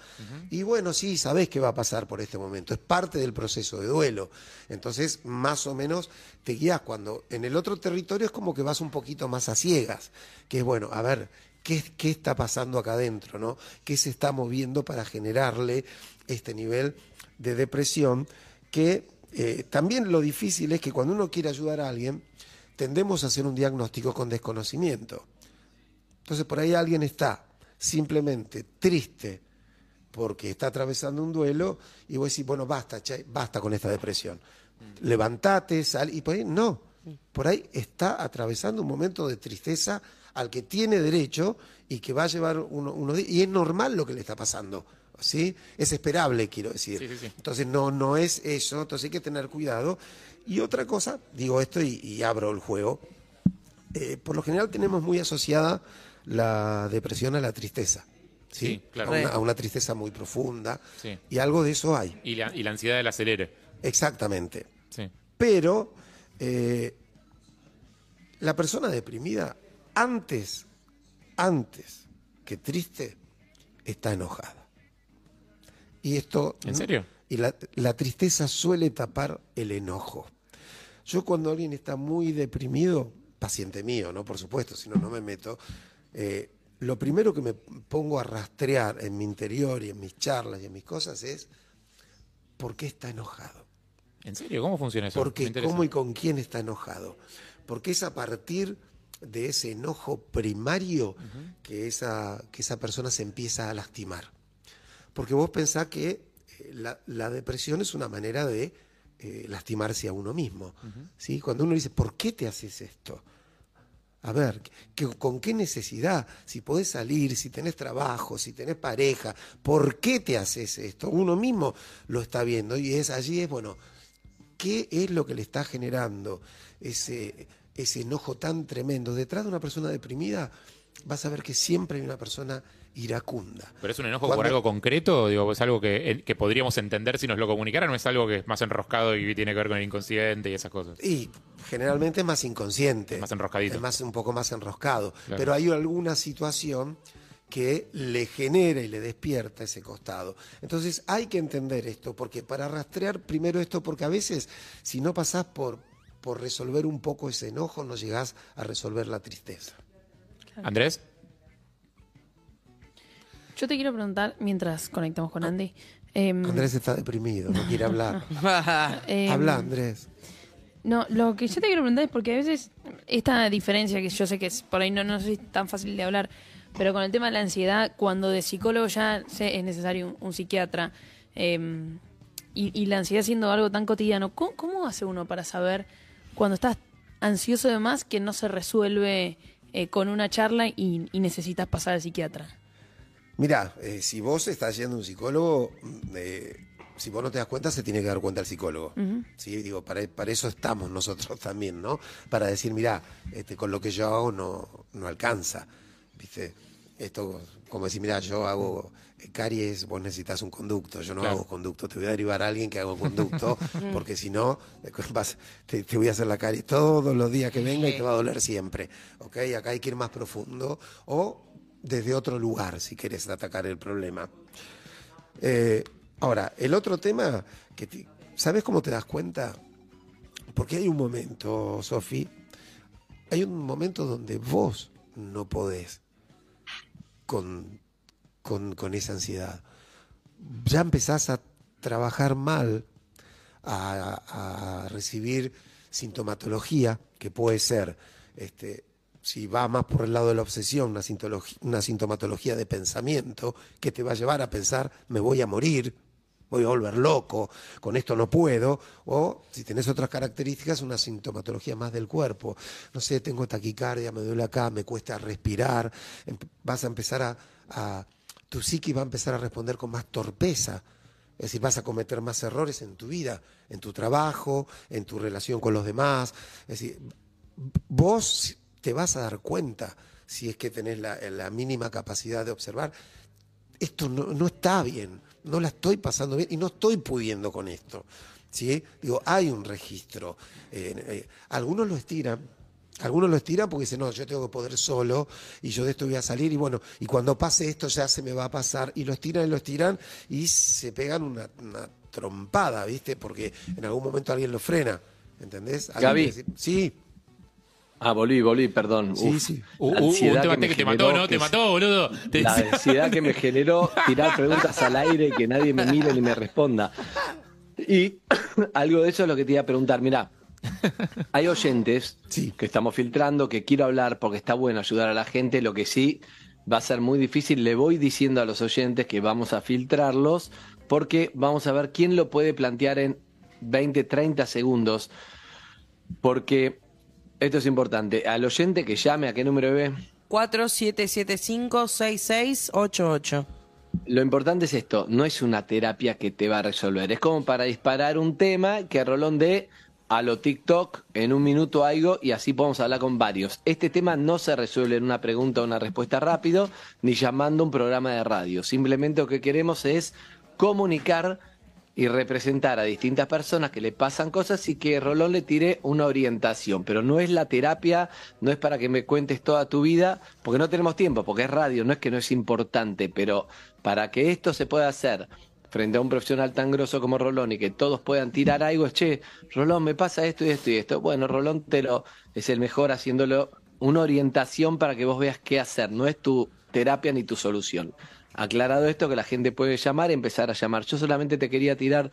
Y bueno, sí, sabés qué va a pasar por este momento, es parte del proceso de duelo. Entonces, más o menos te guías cuando en el otro territorio es como que vas un poquito más a ciegas, que es bueno, a ver, ¿qué, qué está pasando acá adentro? ¿no? ¿Qué se está moviendo para generarle este nivel de depresión? Que eh, también lo difícil es que cuando uno quiere ayudar a alguien, tendemos a hacer un diagnóstico con desconocimiento. Entonces por ahí alguien está simplemente triste porque está atravesando un duelo y vos decís, bueno, basta, che, basta con esta depresión. Levantate, sal, y por ahí no. Por ahí está atravesando un momento de tristeza al que tiene derecho y que va a llevar uno- unos días. Y es normal lo que le está pasando. ¿Sí? Es esperable, quiero decir. Sí, sí, sí. Entonces no, no es eso, entonces hay que tener cuidado. Y otra cosa, digo esto y, y abro el juego, eh, por lo general tenemos muy asociada la depresión a la tristeza. ¿sí? Sí, claro. A una, a una tristeza muy profunda. Sí. Y algo de eso hay. Y la, y la ansiedad del acelere. Exactamente. Sí. Pero eh, la persona deprimida, antes, antes que triste, está enojada. Y esto. ¿En serio? Y la, la tristeza suele tapar el enojo. Yo cuando alguien está muy deprimido, paciente mío, ¿no? Por supuesto, si no, no me meto. eh, lo primero que me pongo a rastrear en mi interior y en mis charlas y en mis cosas es por qué está enojado. ¿En serio? ¿Cómo funciona eso? Porque cómo y con quién está enojado. Porque es a partir de ese enojo primario que, esa, que esa persona se empieza a lastimar. Porque vos pensás que eh, la, la depresión es una manera de eh, lastimarse a uno mismo. ¿sí? Cuando uno dice, ¿por qué te haces esto? A ver, ¿qué- ¿con qué necesidad? Si podés salir, si tenés trabajo, si tenés pareja, ¿por qué te haces esto? Uno mismo lo está viendo y es allí es, bueno, ¿qué es lo que le está generando ese, ese enojo tan tremendo? Detrás de una persona deprimida vas a ver que siempre hay una persona iracunda. ¿Pero es un enojo Cuando- por algo concreto? Digo, ¿Es algo que, que podríamos entender si nos lo comunicaran o es algo que es más enroscado y tiene que ver con el inconsciente y esas cosas? Y generalmente es más inconsciente. Es más enroscadito. Es más, un poco más enroscado. Claro. Pero hay alguna situación que le genera y le despierta ese costado. Entonces hay que entender esto, porque para rastrear primero esto, porque a veces si no pasás por, por resolver un poco ese enojo, no llegás a resolver la tristeza. ¿Andrés? Yo te quiero preguntar, mientras conectamos con Andy. em, Andrés está deprimido, no quiere hablar. em, Habla, Andrés. No, lo que yo te quiero preguntar es porque a veces esta diferencia, que yo sé que es por ahí no, no es tan fácil de hablar, pero con el tema de la ansiedad, cuando de psicólogo ya sé, es necesario un, un psiquiatra, eh, y, y la ansiedad siendo algo tan cotidiano, ¿cómo, cómo hace uno para saber cuando estás ansioso de más que no se resuelve eh, con una charla y, y necesitas pasar al psiquiatra? Mirá, eh, si vos estás yendo a un psicólogo, mm, eh, si vos no te das cuenta, se tiene que dar cuenta el psicólogo. ¿sí? Digo, para, para eso estamos nosotros también, ¿no? Para decir, mirá, este, con lo que yo hago no, no alcanza. ¿Viste? Esto, como decir, mirá, yo hago eh, caries, vos necesitas un conducto, yo no Claro. hago conducto, te voy a derivar a alguien que haga conducto, porque si no, vas- te, te voy a hacer la caries todos los días que venga y te va a doler siempre. ¿Ok? Acá hay que ir más profundo o desde otro lugar si quieres atacar el problema. Eh, ahora, el otro tema, que te- ¿sabes cómo te das cuenta? Porque hay un momento, Sofi, hay un momento donde vos no podés con, con, con esa ansiedad. Ya empezás a trabajar mal, a, a recibir sintomatología, que puede ser, este, si va más por el lado de la obsesión, una, una sintomatología de pensamiento, que te va a llevar a pensar, me voy a morir, voy a volver loco, con esto no puedo, o si tenés otras características, una sintomatología más del cuerpo. No sé, tengo taquicardia, me duele acá, me cuesta respirar, em- vas a empezar a, a- tu psiqui va a empezar a responder con más torpeza. Es decir, vas a cometer más errores en tu vida, en tu trabajo, en tu relación con los demás. Es decir, vos te vas a dar cuenta si es que tenés la, la mínima capacidad de observar esto no, no está bien, no la estoy pasando bien y no estoy pudiendo con esto. ¿sí? Digo, hay un registro. Eh, eh, algunos lo estiran, algunos lo estiran porque dicen, no, yo tengo que poder solo y yo de esto voy a salir y bueno, y cuando pase esto ya se me va a pasar y lo estiran y lo estiran y se pegan una, una trompada, ¿viste? Porque en algún momento alguien lo frena, ¿entendés? Gaby. Sí, Ah, volví, volví, perdón. Sí, Uf, sí. Uh, uh, ansiedad un tema me que te mató, ¿no? que Te mató, boludo. Te- La ansiedad que me generó tirar preguntas al aire y que nadie me mire ni me responda. Y algo de eso es lo que te iba a preguntar. Mirá, hay oyentes Sí. que estamos filtrando, que quiero hablar porque está bueno ayudar a la gente. Lo que sí va a ser muy difícil, le voy diciendo a los oyentes que vamos a filtrarlos porque vamos a ver quién lo puede plantear en 20, 30 segundos. Porque esto es importante. Al oyente que llame, ¿a qué número ve? 4775-6688. Lo importante es esto, no es una terapia que te va a resolver, es como para disparar un tema que Rolón dé a lo TikTok en un minuto algo y así podemos hablar con varios. Este tema no se resuelve en una pregunta o una respuesta rápido, ni llamando a un programa de radio. Simplemente lo que queremos es comunicar y representar a distintas personas que le pasan cosas y que Rolón le tire una orientación. Pero no es la terapia, no es para que me cuentes toda tu vida, porque no tenemos tiempo, porque es radio, no es que no es importante, pero para que esto se pueda hacer frente a un profesional tan grosso como Rolón y que todos puedan tirar algo, es, che, Rolón, me pasa esto y esto y esto. Bueno, Rolón te lo, es el mejor haciéndolo una orientación para que vos veas qué hacer, no es tu terapia ni tu solución. Aclarado esto, que la gente puede llamar, empezar a llamar. Yo solamente te quería tirar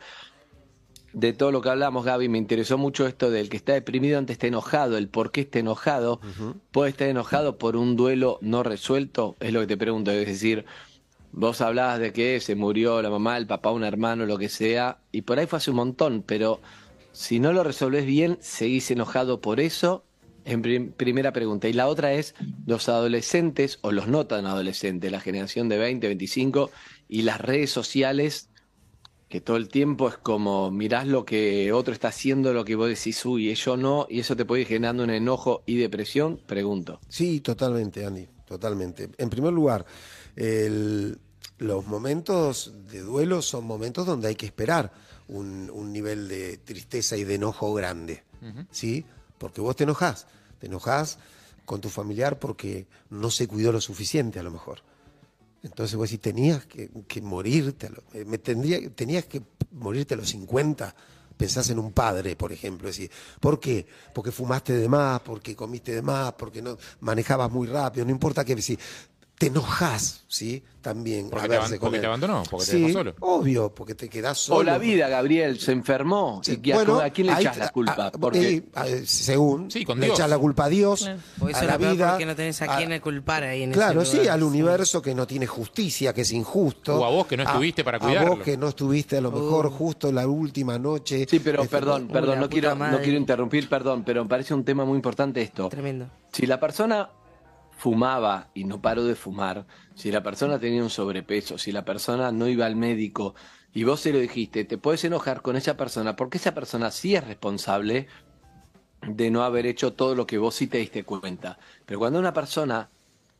de todo lo que hablamos, Gaby, me interesó mucho esto del que está deprimido antes está enojado, el por qué está enojado. Puede estar enojado por un duelo no resuelto, es lo que te pregunto. Es decir, Vos hablabas de que se murió la mamá, el papá, un hermano, lo que sea, y por ahí fue hace un montón, pero si no lo resolvés bien, seguís enojado por eso, en prim- primera pregunta. Y la otra es, los adolescentes, o los no tan adolescentes, la generación de 20, 25, y las redes sociales, que todo el tiempo es como mirás lo que otro está haciendo, lo que vos decís, uy, yo no, y eso te puede ir generando un enojo y depresión, pregunto. Sí, totalmente, Andy, totalmente. En primer lugar, el- los momentos de duelo son momentos donde hay que esperar un, un nivel de tristeza y de enojo grande, ¿sí? Porque vos te enojás, te enojás con tu familiar porque no se cuidó lo suficiente a lo mejor. Entonces vos decís, tenías que, morirte, eh, me tendría, tenías que morirte a los 50. Pensás en un padre, por ejemplo. Es ¿Por qué? Porque fumaste de más, porque comiste de más, porque no manejabas muy rápido, no importa qué. Si te enojás, ¿sí? También. Porque a te verse aban- con porque él. te abandonó, porque te sí, dejó solo. Obvio, porque te quedás solo. O la vida, Gabriel, se enfermó. Sí, ¿Y a, bueno, a quién le ahí- echas la culpa? a- Porque eh, a- según Sí, con le Dios. echas la culpa a Dios, Claro. Por eso a es la lo peor vida, porque no tenés a quién culpar ahí en Claro, ese sí, lugar. al universo que no tiene justicia, que es injusto. O a vos que no estuviste para A cuidarlo. vos que no estuviste a lo mejor Uh. justo la última noche. Sí, pero Este, perdón, perdón, la no quiero, no madre. quiero interrumpir, perdón, pero me parece un tema muy importante esto. Tremendo. Si la persona fumaba y no paró de fumar, si la persona tenía un sobrepeso, si la persona no iba al médico y vos se lo dijiste, te puedes enojar con esa persona porque esa persona sí es responsable de no haber hecho todo lo que vos sí te diste cuenta. Pero cuando una persona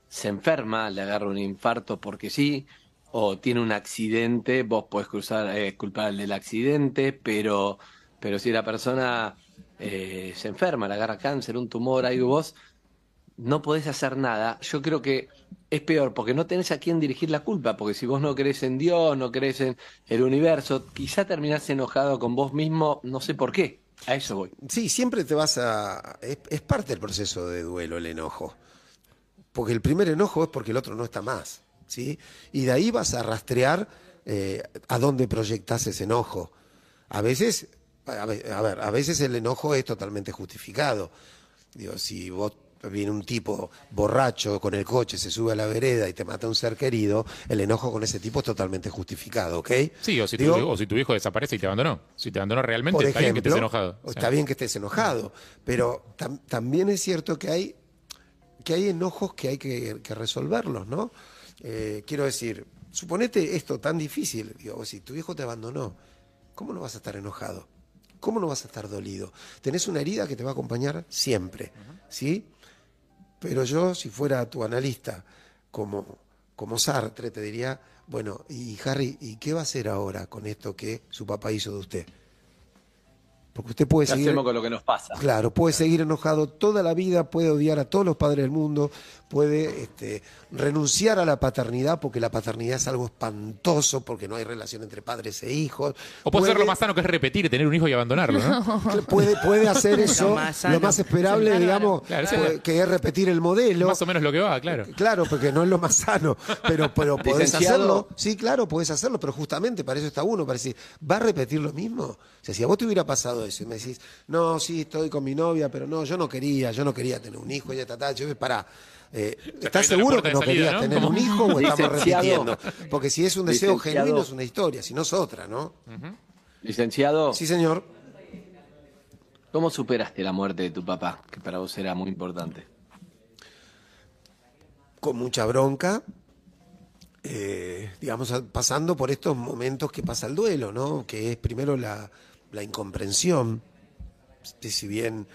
se enferma, le agarra un infarto porque sí, o tiene un accidente, vos podés cruzar, eh, culpar del accidente, pero, pero si la persona eh, se enferma, le agarra cáncer, un tumor, algo vos, no podés hacer nada. Yo creo que es peor porque no tenés a quién dirigir la culpa, porque si vos no crees en Dios, no crees en el universo, quizá terminás enojado con vos mismo, no sé por qué. A eso voy. Sí, siempre te vas a. Es, parte del proceso de duelo el enojo. Porque el primer enojo es porque el otro no está más. ¿sí? Y de ahí vas a rastrear eh, a dónde proyectas ese enojo. A veces, a ve- a ver, a veces el enojo es totalmente justificado. Digo, si vos viene un tipo borracho con el coche, se sube a la vereda y te mata a un ser querido, el enojo con ese tipo es totalmente justificado, ¿ok? Sí, o si, tu, Digo, o si tu hijo desaparece y te abandonó. Si te abandonó realmente, por está bien que ejemplo, estés enojado. o Está bien que estés enojado, pero tam- también es cierto que hay, que hay enojos que hay que, que resolverlos, ¿no? Eh, quiero decir, suponete esto tan difícil, digo, si tu hijo te abandonó, ¿cómo no vas a estar enojado? ¿Cómo no vas a estar dolido? Tenés una herida que te va a acompañar siempre, ¿sí? Pero yo, si fuera tu analista, como, como Sartre, te diría, bueno, y Harry, ¿y qué va a hacer ahora con esto que su papá hizo de usted? Porque usted puede ¿Qué seguir... hacemos con lo que nos pasa? Claro, puede seguir enojado toda la vida, puede odiar a todos los padres del mundo, puede este, renunciar a la paternidad porque la paternidad es algo espantoso, porque no hay relación entre padres e hijos. O puede ser lo más sano que es repetir, tener un hijo y abandonarlo, ¿no? Puede, puede hacer eso, lo más esperable, Claro, digamos, claro. Pues, que es repetir el modelo. Más o menos lo que va, claro. Claro, porque no es lo más sano, pero, pero podés Licenciado. hacerlo. Sí, claro, podés hacerlo, pero justamente para eso está uno, para decir, ¿va a repetir lo mismo? O sea, si a vos te hubiera pasado eso y me decís, no, sí, estoy con mi novia, pero no, yo no quería, yo no quería tener un hijo, ella está yo pará. Eh, ¿Estás seguro que no salida, querías ¿no? tener un hijo o estamos repitiendo? Porque si es un deseo Licenciado. genuino es una historia, si no es otra, ¿no? Licenciado, Sí, señor. ¿cómo superaste la muerte de tu papá? Que para vos era muy importante. con mucha bronca, eh, digamos, pasando por estos momentos que pasa el duelo, ¿no? Que es primero la, la incomprensión, si bien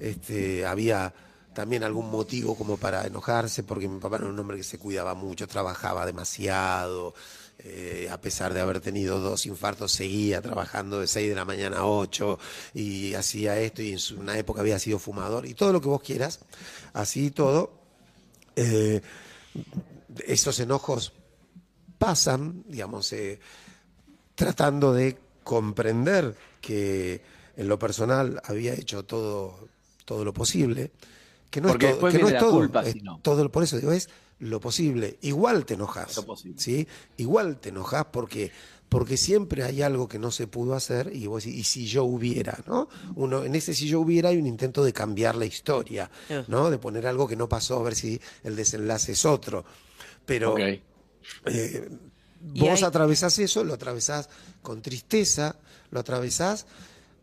este, había también algún motivo como para enojarse, porque mi papá era un hombre que se cuidaba mucho, trabajaba demasiado, eh, a pesar de haber tenido dos infartos, seguía trabajando de 6 de la mañana a 8 y hacía esto y en una época había sido fumador y todo lo que vos quieras, así todo. Eh, esos enojos pasan, digamos, eh, tratando de comprender que en lo personal había hecho todo, todo lo posible, que no Porque es todo, después que no viene es la todo, culpa, es si no. todo, por eso digo, es lo posible. Igual te enojas, Lo posible. ¿sí? Igual te enojas porque porque siempre hay algo que no se pudo hacer y vos decís, y si yo hubiera, ¿no? Uno, en ese si yo hubiera hay un intento de cambiar la historia, Eh. ¿no? De poner algo que no pasó, a ver si el desenlace es otro. Pero eh, vos hay- atravesás eso, lo atravesás con tristeza, lo atravesás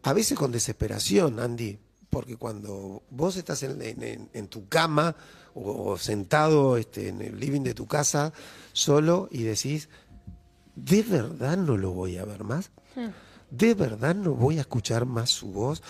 a veces con desesperación, Andy, porque cuando vos estás en, en- en- en tu cama o, o sentado este, en el living de tu casa solo y decís, ¿de verdad no lo voy a ver más? ¿De verdad no voy a escuchar más su voz?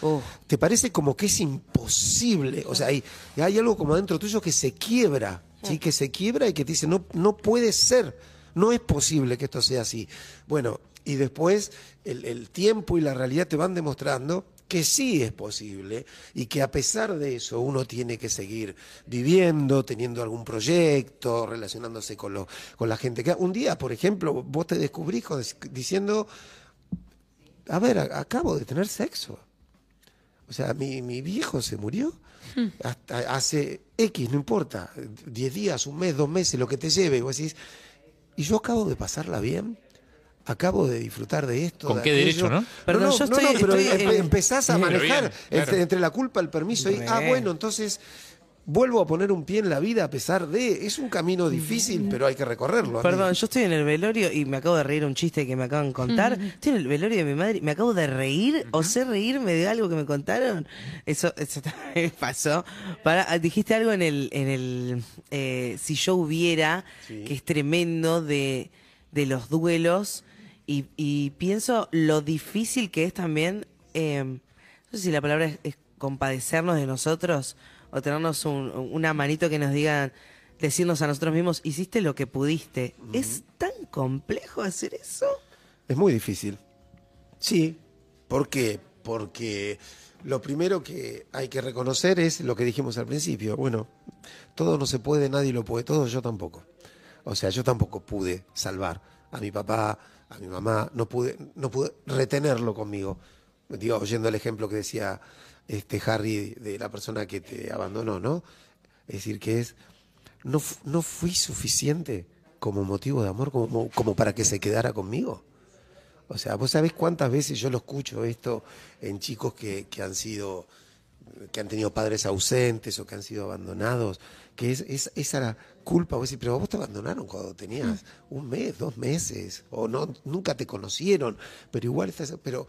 ¿Te parece como que es imposible? O sea, hay, hay algo como adentro tuyo que se quiebra, ¿sí? Que se quiebra y que te dice, no, no puede ser, no es posible que esto sea así. Bueno, y después el, el tiempo y la realidad te van demostrando que sí es posible y que a pesar de eso uno tiene que seguir viviendo, teniendo algún proyecto, relacionándose con, lo, con la gente. que Un día, por ejemplo, vos te descubrís con- diciendo, a ver, a- acabo de tener sexo. O sea, mi, mi viejo se murió hasta hace X, no importa, 10 días, un mes, dos meses, lo que te lleve. Y vos decís, y yo acabo de pasarla bien, acabo de disfrutar de esto. ¿Con de qué aquello. derecho, no? Perdón, no, yo no, estoy- no, pero estoy empe- en- empezás a Pero manejar bien, claro. entre, entre la culpa, el permiso y, ah, bueno, entonces vuelvo a poner un pie en la vida a pesar de. Es un camino difícil, pero hay que recorrerlo. Perdón, amigo. yo estoy en el velorio y me acabo de reír un chiste que me acaban de contar. Estoy en el velorio de mi madre y me acabo de reír o sé reírme de algo que me contaron. Eso, eso también pasó. Para, ah, dijiste algo en el, en el eh, si yo hubiera, que es tremendo de, de los duelos. Y, y pienso lo difícil que es también, eh, no sé si la palabra es, es compadecernos de nosotros o tenernos un- una manito que nos digan, decirnos a nosotros mismos, hiciste lo que pudiste. ¿Es tan complejo hacer eso? Es muy difícil. Sí. ¿Por qué? Porque lo primero que hay que reconocer es lo que dijimos al principio. Bueno, todo no se puede, nadie lo puede, todo yo tampoco. O sea, yo tampoco pude salvar a mi papá, a mi mamá, no pude, no pude retenerlo conmigo. Digo, oyendo el ejemplo que decía este Harry de la persona que te abandonó, ¿no? Es decir, que es, no, no fui suficiente como motivo de amor, como, como para que se quedara conmigo. O sea, vos sabés cuántas veces yo lo escucho esto en chicos que, que han sido, que han tenido padres ausentes o que han sido abandonados, que es, es esa culpa, vos decís, pero vos te abandonaron cuando tenías un mes, dos meses, o no, nunca te conocieron, pero igual estás, pero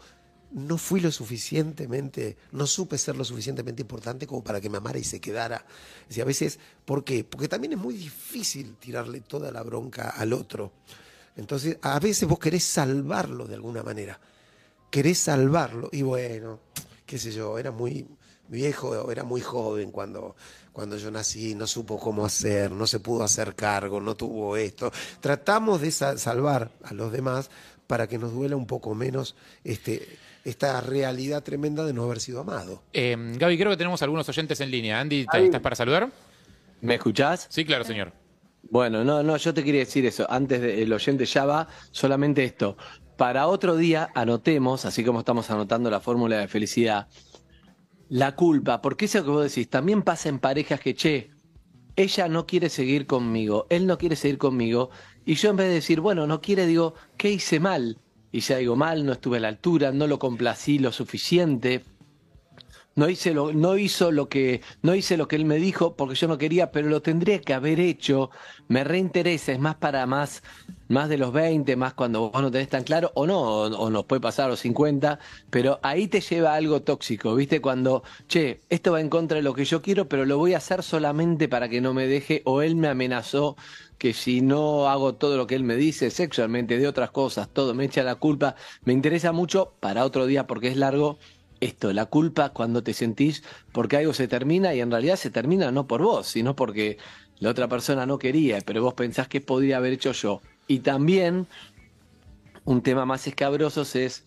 no fui lo suficientemente, no supe ser lo suficientemente importante como para que me amara y se quedara. Es decir, a veces, ¿por qué? Porque también es muy difícil tirarle toda la bronca al otro. Entonces, a veces vos querés salvarlo de alguna manera. Querés salvarlo. Y bueno, qué sé yo, era muy viejo, era muy joven cuando, cuando yo nací, no supo cómo hacer, no se pudo hacer cargo, no tuvo esto. Tratamos de sa- salvar a los demás para que nos duela un poco menos este, esta realidad tremenda de no haber sido amado. Eh, Gaby, creo que tenemos algunos oyentes en línea. Andy, ¿t- ¿estás para saludar? ¿Me escuchás? Sí, claro, señor. Bueno, no, no, yo te quería decir eso. Antes del oyente ya va, solamente esto. Para otro día anotemos, así como estamos anotando la fórmula de felicidad, la culpa, porque eso que vos decís, también pasa en parejas que, che, ella no quiere seguir conmigo, él no quiere seguir conmigo, y yo en vez de decir, bueno, no quiere, digo, ¿qué hice mal? Y ya digo, mal, no estuve a la altura, no lo complací lo suficiente, no hice lo, no hizo lo que, no hice lo que él me dijo porque yo no quería, pero lo tendría que haber hecho. Me reinteresa, es más para más, más de los 20, más cuando vos no tenés tan claro, o no, o, nos puede pasar a los 50, pero ahí te lleva algo tóxico, ¿viste? Cuando, che, esto va en contra de lo que yo quiero, pero lo voy a hacer solamente para que no me deje, o él me amenazó que si no hago todo lo que él me dice sexualmente, de otras cosas, todo me echa la culpa. Me interesa mucho para otro día porque es largo esto, la culpa cuando te sentís porque algo se termina y en realidad se termina no por vos, sino porque la otra persona no quería, pero vos pensás que podría haber hecho yo. Y también un tema más escabroso es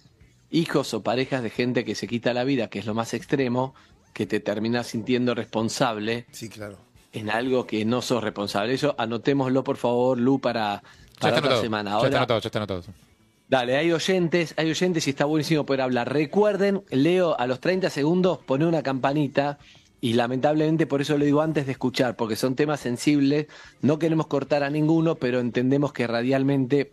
hijos o parejas de gente que se quita la vida, que es lo más extremo, que te terminas sintiendo responsable Sí, claro. en algo que no sos responsable. Eso anotémoslo, por favor, Lu, para, para otra semana. Ya está Ahora, anotado, ya está anotado. Dale, hay oyentes, hay oyentes y está buenísimo poder hablar. Recuerden, Leo, a los 30 segundos pone una campanita y lamentablemente por eso lo digo antes de escuchar, porque son temas sensibles, no queremos cortar a ninguno, pero entendemos que radialmente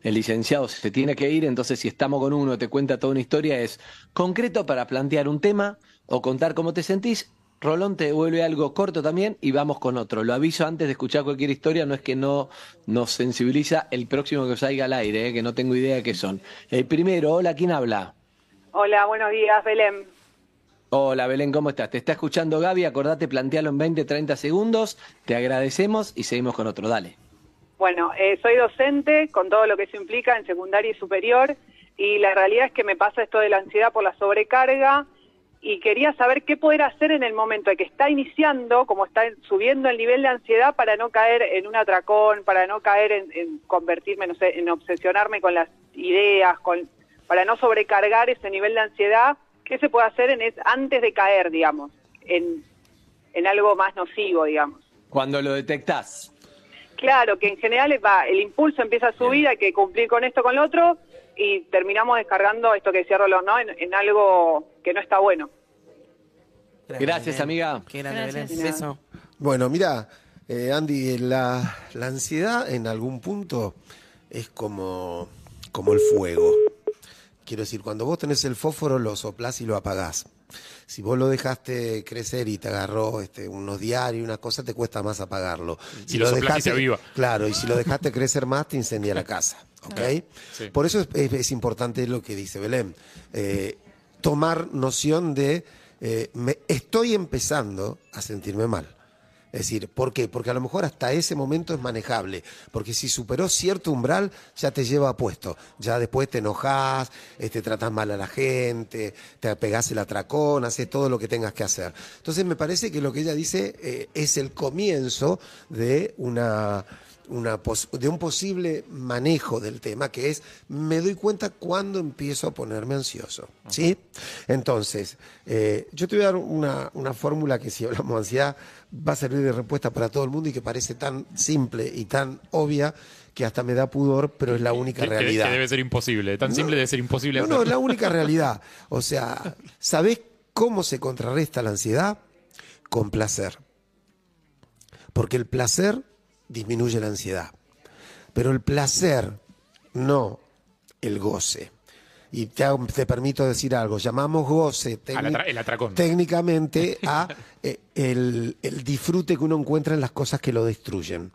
el licenciado se tiene que ir, entonces si estamos con uno, te cuenta toda una historia, es concreto para plantear un tema o contar cómo te sentís. Rolón te devuelve algo corto también y vamos con otro. Lo aviso antes de escuchar cualquier historia, no es que no nos sensibiliza el próximo que salga al aire, eh, que no tengo idea de qué son. El primero, hola, ¿quién habla? Hola, buenos días, Belén. Hola Belén, ¿cómo estás? Te está escuchando Gaby, acordate, plantealo en 20, 30 segundos, te agradecemos y seguimos con otro, dale. Bueno, eh, soy docente con todo lo que eso implica en secundaria y superior y la realidad es que me pasa esto de la ansiedad por la sobrecarga y quería saber qué poder hacer en el momento de que está iniciando, como está subiendo el nivel de ansiedad para no caer en un atracón, para no caer en, en convertirme, no sé, en obsesionarme con las ideas, con, para no sobrecargar ese nivel de ansiedad, ¿qué se puede hacer en es, antes de caer, digamos, en, en algo más nocivo, digamos? Cuando lo detectás. Claro, que en general va, el impulso empieza a subir, hay que cumplir con esto, con lo otro, y terminamos descargando esto que decía Rolón, ¿no? En, en algo que no está bueno. Gracias, amiga. Qué grande. Beso. Bueno, mira, eh, Andy, la, la ansiedad en algún punto es como, como el fuego. Quiero decir, cuando vos tenés el fósforo, lo soplás y lo apagás. Si vos lo dejaste crecer y te agarró este, unos diarios, una cosa, te cuesta más apagarlo. Y lo aviva. Claro, y si lo dejaste crecer más, te incendia la casa. ¿Ok? Sí. Por eso es, es- es importante lo que dice Belén. Eh, tomar noción de, eh, me, estoy empezando a sentirme mal. Es decir, ¿por qué? Porque a lo mejor hasta ese momento es manejable. Porque si superó cierto umbral, ya te lleva a puesto. Ya después te enojas, te tratas mal a la gente, te pegás el atracón, haces todo lo que tengas que hacer. Entonces me parece que lo que ella dice eh, es el comienzo de una una de un posible manejo del tema, que es, me doy cuenta cuando empiezo a ponerme ansioso. ¿Sí? Entonces, eh, yo te voy a dar una, una fórmula que si hablamos de ansiedad va a servir de respuesta para todo el mundo y que parece tan simple y tan obvia que hasta me da pudor, pero es la única Que- realidad. Que debe ser imposible. Tan simple debe ser imposible. No, no, es la única realidad. O sea, ¿sabés cómo se contrarresta la ansiedad? Con placer. Porque el placer disminuye la ansiedad. Pero el placer, no el goce. Y te, permito decir algo, llamamos goce Al técnic- atra- el atracón. técnicamente a eh, el, el disfrute que uno encuentra en las cosas que lo destruyen.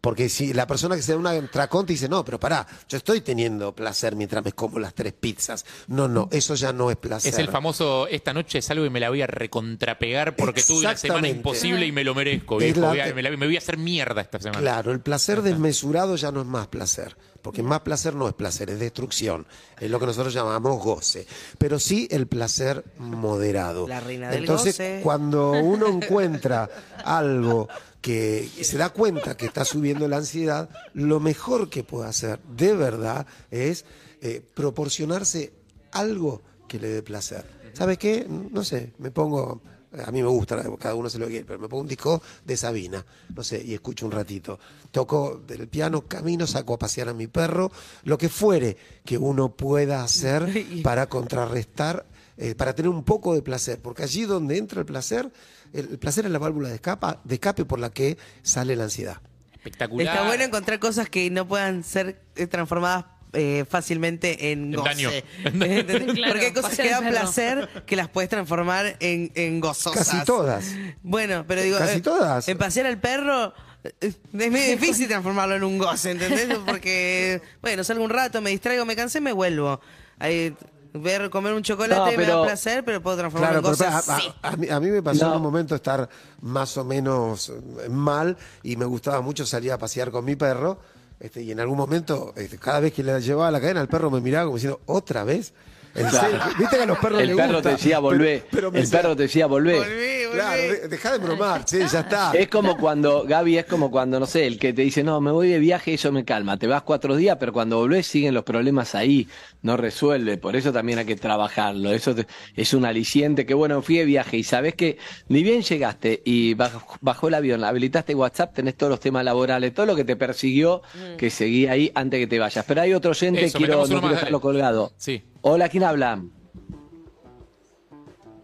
Porque si la persona que se da una atracón te dice, no, pero pará, yo estoy teniendo placer mientras me como las tres pizzas. No, no, eso ya no es placer. Es el famoso, esta noche salgo y me la voy a recontrapegar porque tuve una semana imposible y me lo merezco, viejo. la- Voy a- me, la- me voy a hacer mierda esta semana. Claro, el placer desmesurado ya no es más placer, porque más placer no es placer, es destrucción, es lo que nosotros llamamos goce, pero sí el placer moderado. La reina del Entonces, goce. cuando uno encuentra algo que se da cuenta que está subiendo la ansiedad, lo mejor que puede hacer de verdad es eh, proporcionarse algo que le dé placer. ¿Sabe qué? No sé, me pongo a mí me gusta, cada uno se lo quiere, pero me pongo un disco de Sabina, no sé, y escucho un ratito. Toco del piano, camino, saco a pasear a mi perro, lo que fuere que uno pueda hacer para contrarrestar, eh, para tener un poco de placer, porque allí donde entra el placer, el, el placer es la válvula de, escapa, de escape por la que sale la ansiedad. Espectacular. Está bueno encontrar cosas que no puedan ser eh, transformadas eh, fácilmente en En goce. daño. ¿Entendés? Claro, Porque hay cosas que dan placer que las puedes transformar en, en gozosas. Casi todas. Bueno, pero digo, Casi eh, todas. En pasear al perro es medio difícil transformarlo en un goce, ¿entendés? Porque, bueno, salgo un rato, me distraigo, me cansé, me vuelvo. Ahí, ver comer un chocolate No, me da placer, pero puedo transformarlo Claro, en pero goce a, a- a mí, a mí me pasó No. en un momento estar más o menos eh, mal y me gustaba mucho salir a pasear con mi perro. Este, y en algún momento, este, cada vez que le llevaba la cadena, el perro me miraba como diciendo, ¿otra vez? Viste que a los perros El les perro gusta, te decía volvé. pero- pero me el decía, perro te decía volvé. Volví, Claro, de- dejá de bromar, sí, ya está. Es como cuando, Gaby, es como cuando, no sé, el que te dice, no, me voy de viaje, eso me calma. Te vas cuatro días, pero cuando volvés siguen los problemas ahí, no resuelve. Por eso también hay que trabajarlo. Eso te- es un aliciente que, bueno, fui de viaje y sabés que ni bien llegaste y baj- bajó el avión, habilitaste WhatsApp, tenés todos los temas laborales, todo lo que te persiguió, que seguía ahí antes que te vayas. Pero hay otro Eso, quiero, no quiero dejarlo colgado. Sí. Hola, ¿quién habla?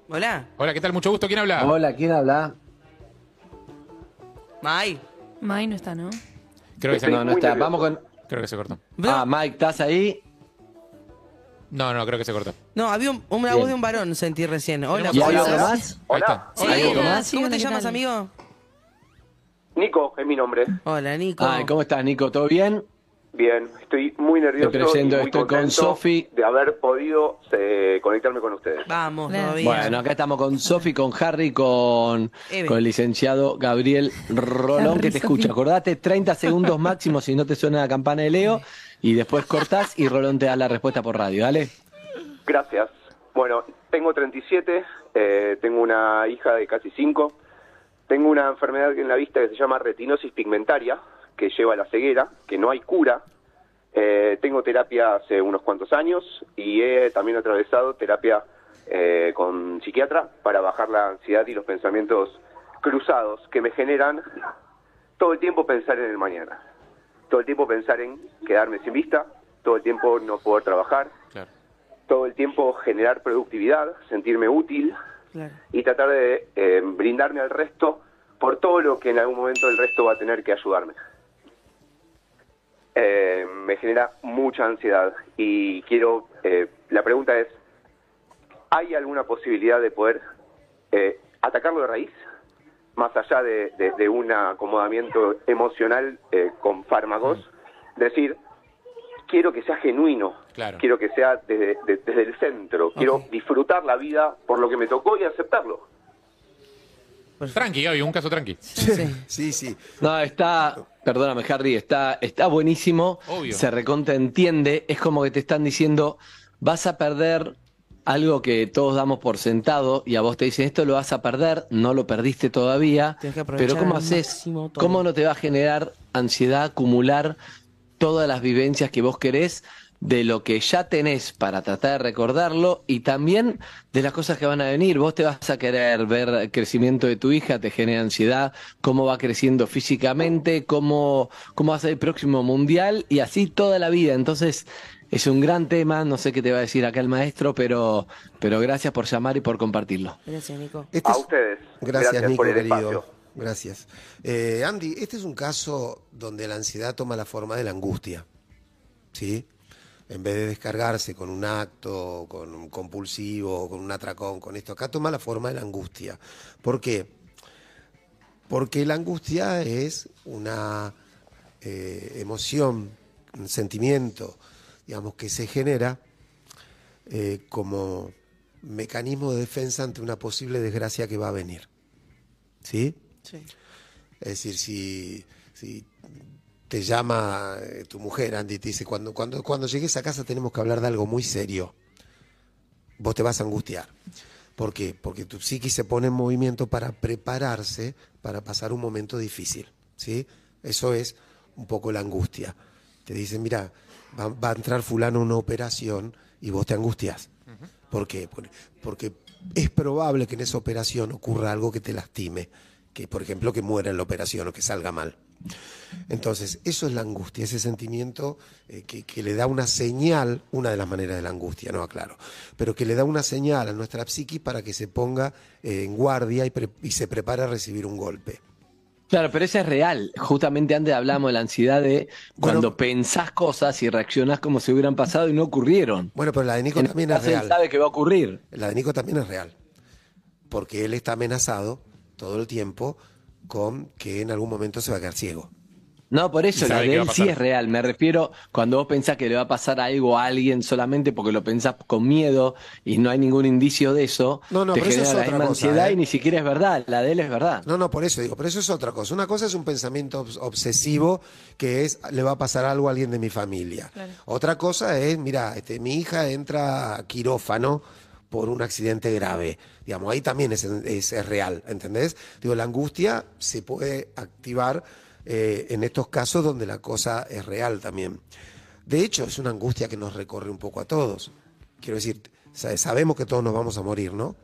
Hola, Hola, ¿qué tal? Mucho gusto. ¿Quién habla? Hola, ¿quién habla? May. Mai no está, ¿no? Creo que se, No, no está. Vamos con... creo que se cortó. Ah, Mike, ¿estás ahí? No, no, creo que se cortó. No, había un- una Bien. voz de un varón, sentí recién. Hola, ¿Y hay ¿cómo otro estás? más? Ahí está. Sí, ¿Hay otro hola, más? sí, ¿Cómo hola, te ¿qué llamas, tal? amigo? Nico es mi nombre. Hola, Nico. Ay, ¿cómo estás, Nico? ¿Todo bien? Bien, estoy muy nervioso Te presento, y muy estoy con Sofi. de haber podido eh, conectarme con ustedes. Vamos, todavía. Bueno, acá estamos con Sofi, con Harry, con, el licenciado Gabriel Rolón, Harry, que te escucha. Acordate, 30 segundos máximo si no te suena la campana de Leo, y después cortás y Rolón te da la respuesta por radio, ¿dale? Gracias. Bueno, tengo 37, eh, tengo una hija de casi 5, tengo una enfermedad en la vista que se llama retinosis pigmentaria, que lleva a la ceguera, que no hay cura. Eh, tengo terapia hace unos cuantos años y he también atravesado terapia eh, con psiquiatra para bajar la ansiedad y los pensamientos cruzados que me generan todo el tiempo pensar en el mañana, todo el tiempo pensar en quedarme sin vista, todo el tiempo no poder trabajar, Claro. todo el tiempo generar productividad, sentirme útil Claro. y tratar de eh, brindarme al resto por todo lo que en algún momento el resto va a tener que ayudarme. Eh, me genera mucha ansiedad y quiero, eh, la pregunta es, ¿hay alguna posibilidad de poder eh, atacarlo de raíz? Más allá de, de- de un acomodamiento emocional eh, con fármacos, decir, quiero que sea genuino, Claro. quiero que sea desde, de- desde el centro, quiero disfrutar la vida por lo que me tocó y aceptarlo. Tranqui, Gaby, un caso tranqui. Sí, sí. No, está, perdóname, Harry, está, está buenísimo. Obvio. Se recontra entiende. Es como que te están diciendo, vas a perder algo que todos damos por sentado y a vos te dicen, esto lo vas a perder, no lo perdiste todavía. Que Pero ¿cómo haces? ¿Cómo no te va a generar ansiedad acumular todas las vivencias que vos querés de lo que ya tenés para tratar de recordarlo y también de las cosas que van a venir. Vos te vas a querer ver el crecimiento de tu hija, te genera ansiedad, cómo va creciendo físicamente, cómo, cómo va a ser el próximo mundial y así toda la vida. Entonces, es un gran tema, no sé qué te va a decir acá el maestro, pero, pero gracias por llamar y por compartirlo. Gracias, Nico. Este A es- ustedes. Gracias, Gracias Nico, por el querido. espacio. Gracias. Eh, Andy, este es un caso donde la ansiedad toma la forma de la angustia. ¿Sí? En vez de descargarse con un acto, con un compulsivo, con un atracón, con esto, acá toma la forma de la angustia. ¿Por qué? Porque la angustia es una eh, emoción, un sentimiento, digamos, que se genera eh, como mecanismo de defensa ante una posible desgracia que va a venir. ¿Sí? Sí. Es decir, si, si te llama eh, tu mujer, Andy, y te dice, cuando, cuando, cuando llegues a casa tenemos que hablar de algo muy serio, vos te vas a angustiar. ¿Por qué? Porque tu psiquis se pone en movimiento para prepararse para pasar un momento difícil. ¿sí? Eso es un poco la angustia. Te dicen, mira, va, va a entrar fulano a una operación y vos te angustias. ¿Por qué? Por- Porque es probable que en esa operación ocurra algo que te lastime, que por ejemplo que muera en la operación o que salga mal. Entonces, eso es la angustia, ese sentimiento eh, que, que le da una señal, una de las maneras de la angustia, no aclaro, pero que le da una señal a nuestra psiqui para que se ponga eh, en guardia y, pre- y se prepare a recibir un golpe. Claro, pero eso es real. Justamente antes hablamos de la ansiedad de cuando Bueno. pensás cosas y reaccionás como si hubieran pasado y no ocurrieron. Bueno, pero la de Nico En también es caso, él real. sabe que va a ocurrir. La de Nico también es real, porque él está amenazado todo el tiempo con que en algún momento se va a quedar ciego. No, por eso, la de él sí es real. Me refiero cuando vos pensás que le va a pasar algo a alguien solamente porque lo pensás con miedo y no hay ningún indicio de eso, No, no, te pero eso genera es la misma cosa, ansiedad ¿eh? y ni siquiera es verdad. La de él es verdad. No, no, por eso digo, pero eso es otra cosa. Una cosa es un pensamiento obs- obsesivo que es le va a pasar algo a alguien de mi familia. Claro. Otra cosa es, mira, este, mi hija entra a quirófano por un accidente grave. Digamos, ahí también es, es- es real, ¿entendés? Digo, la angustia se puede activar eh, en estos casos donde la cosa es real también. De hecho, es una angustia que nos recorre un poco a todos. Quiero decir, sa- sabemos que todos nos vamos a morir, ¿no?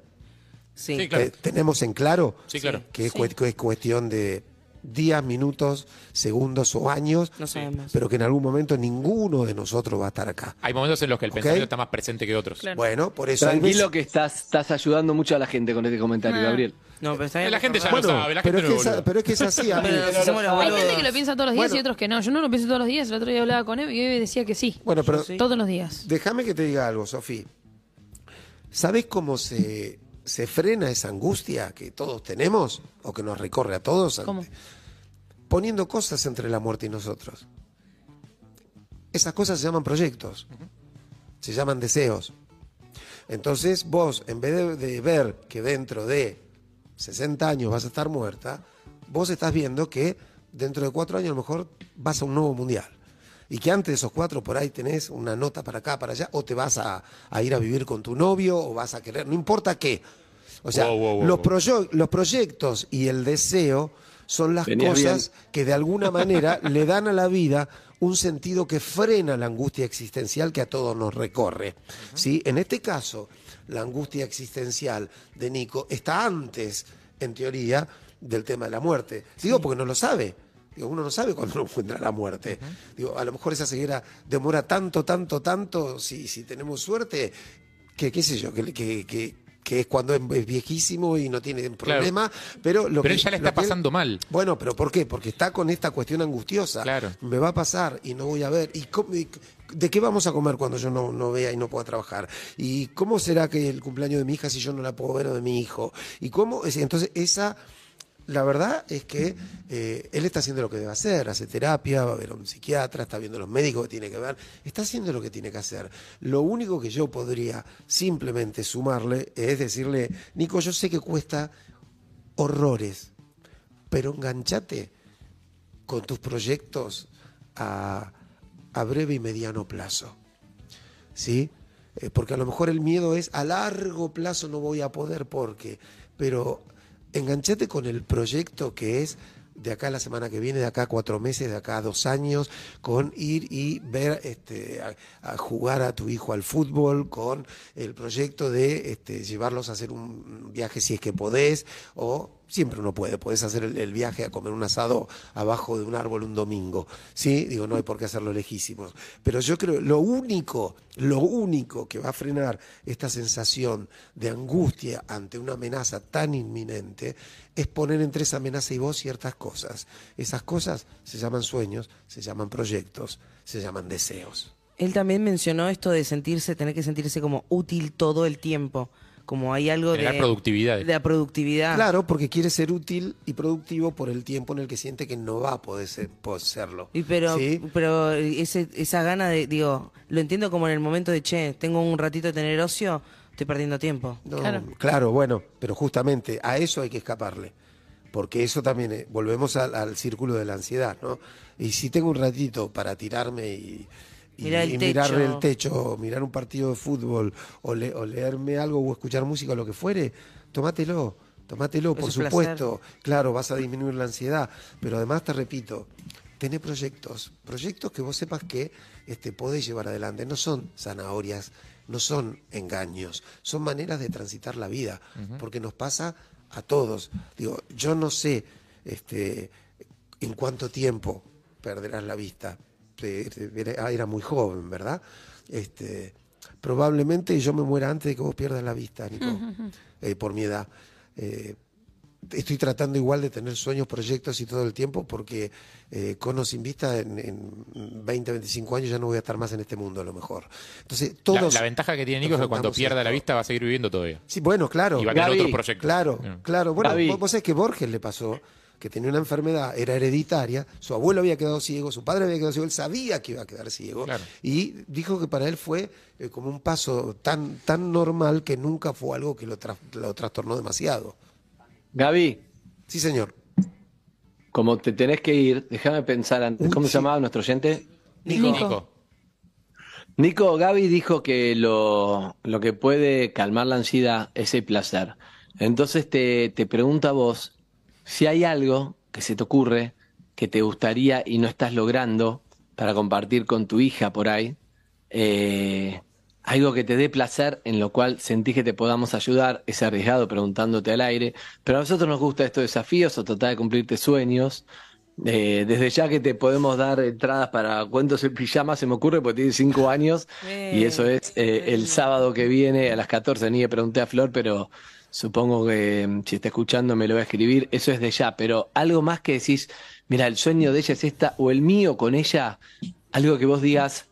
Sí. Sí, claro. Tenemos en claro Sí, claro. que es, cue- que es cuestión de días, minutos, segundos o años, No sabemos. pero que en algún momento ninguno de nosotros va a estar acá. Hay momentos en los que el pensamiento está más presente que otros. Claro. Bueno, por eso Tranquilo que estás, estás ayudando mucho a la gente con este comentario, Ah. Gabriel. No, pero está bien La gente ya lo sabe, la pero, gente es no que es a- pero es que es así, amigo. Pero Hay boludos. gente que lo piensa todos los días Bueno. y otros que no. Yo no lo pienso todos los días. El otro día hablaba con él y Eve decía que sí. Bueno, pero sí. Todos los días. déjame que te diga algo, Sofía. ¿Sabes cómo se, se frena esa angustia que todos tenemos o que nos recorre a todos? ¿Cómo? Poniendo cosas entre la muerte y nosotros. Esas cosas se llaman proyectos, se llaman deseos. Entonces vos, en vez de, de ver que dentro de 60 años vas a estar muerta, vos estás viendo que dentro de cuatro años a lo mejor vas a un nuevo mundial. Y que antes de esos cuatro por ahí tenés una nota para acá, para allá, o te vas a, a ir a vivir con tu novio, o vas a querer, no importa qué. O sea, Wow, wow, wow, los, wow. proyo- los proyectos y el deseo son las cosas que de alguna manera le dan a la vida un sentido que frena la angustia existencial que a todos nos recorre. ¿sí? En este caso, la angustia existencial de Nico está antes, en teoría, del tema de la muerte. Digo porque no lo sabe. Digo, uno no sabe cuándo encuentra la muerte. Digo, a lo mejor esa ceguera demora tanto, tanto, tanto, si, si tenemos suerte, que qué sé yo, que, que, que- que es cuando es viejísimo y no tiene problema, pero lo Pero que ya le está él- pasando mal. bueno, pero ¿por qué? Porque está con esta cuestión angustiosa. Claro. Me va a pasar y no voy a ver. ¿Y cómo- y de qué vamos a comer cuando yo no, no vea y no pueda trabajar? ¿Y cómo será que el cumpleaños de mi hija si yo no la puedo ver o de mi hijo? ¿Y cómo? es- Entonces, esa. La verdad es que eh, él está haciendo lo que debe hacer, hace terapia, va a ver a un psiquiatra, está viendo los médicos que tiene que ver, está haciendo lo que tiene que hacer. Lo único que yo podría simplemente sumarle es decirle, Nico, yo sé que cuesta horrores, pero enganchate con tus proyectos a, a breve y mediano plazo. ¿Sí? Eh, porque a lo mejor el miedo es a largo plazo no voy a poder porque, pero enganchate con el proyecto que es de acá a la semana que viene, de acá a cuatro meses, de acá a dos años, con ir y ver, este, a, jugar a tu hijo al fútbol, con el proyecto de este, llevarlos a hacer un viaje si es que podés, o siempre uno puede, podés hacer el, el viaje a comer un asado abajo de un árbol un domingo, ¿sí? Digo, no hay por qué hacerlo lejísimos. Pero yo creo, lo único, lo único que va a frenar esta sensación de angustia ante una amenaza tan inminente es poner entre esa amenaza y vos ciertas cosas. Esas cosas se llaman sueños, se llaman proyectos, se llaman deseos. Él también mencionó esto de sentirse, tener que sentirse como útil todo el tiempo. Como hay algo de. productividad. De la productividad. Claro, porque quiere ser útil y productivo por el tiempo en el que siente que no va a poder, ser- poder serlo. Y pero, ¿Sí? pero ese, esa gana de, digo, lo entiendo como en el momento de, che, tengo un ratito de tener ocio, estoy perdiendo tiempo. No, Claro. claro. bueno, pero justamente a eso hay que escaparle. Porque eso también, eh, volvemos al, al círculo de la ansiedad, ¿no? Y si tengo un ratito para tirarme y, y, Mirar el y mirar techo. el techo, o mirar un partido de fútbol, o, le- o leerme algo o escuchar música o lo que fuere, tomátelo, tomátelo, Es por placer. supuesto. Claro, vas a disminuir la ansiedad, pero además te repito, tenés proyectos, proyectos que vos sepas que este, podés llevar adelante. No son zanahorias, no son engaños, son maneras de transitar la vida, porque nos pasa a todos. Digo, yo no sé este, en cuánto tiempo perderás la vista. Era era muy joven, ¿verdad? Este, probablemente yo me muera antes de que vos pierdas la vista, Nico, eh, por mi edad. Eh, estoy tratando igual de tener sueños, proyectos y todo el tiempo porque eh, con o sin vista en, en 20, 25 años ya no voy a estar más en este mundo a lo mejor. Entonces, La, todos... la ventaja que tiene Nico es que cuando pierda la vista va a seguir viviendo todavía. Sí, bueno, claro. Y va a tener Gaby, otros proyectos. Claro, claro. Bueno, vos, vos sabés que Borges le pasó que tenía una enfermedad, era hereditaria, su abuelo había quedado ciego, su padre había quedado ciego, él sabía que iba a quedar ciego Claro. y dijo que para él fue eh, como un paso tan, tan normal que nunca fue algo que lo, tra- lo trastornó demasiado. Gaby, Sí, señor. como te tenés que ir, déjame pensar antes. ¿Cómo sí. se llamaba nuestro oyente? Nico. Nico. Nico Gaby dijo que lo, lo que puede calmar la ansiedad es el placer. Entonces te, te pregunto a vos si hay algo que se te ocurre que te gustaría y no estás logrando para compartir con tu hija por ahí. eh, algo que te dé placer, en lo cual sentís que te podamos ayudar, es arriesgado preguntándote al aire, pero a nosotros nos gusta estos desafíos o tratar de cumplirte sueños. Eh, desde ya que te podemos dar entradas para cuentos en pijama, se me ocurre, porque tiene cinco años, y eso es eh, el sábado que viene a las 14. Ni le pregunté a Flor, pero supongo que mm, si está escuchando me lo va a escribir. Eso es de ya, pero algo más que decís, mira, el sueño de ella es esta, o el mío con ella, algo que vos digas,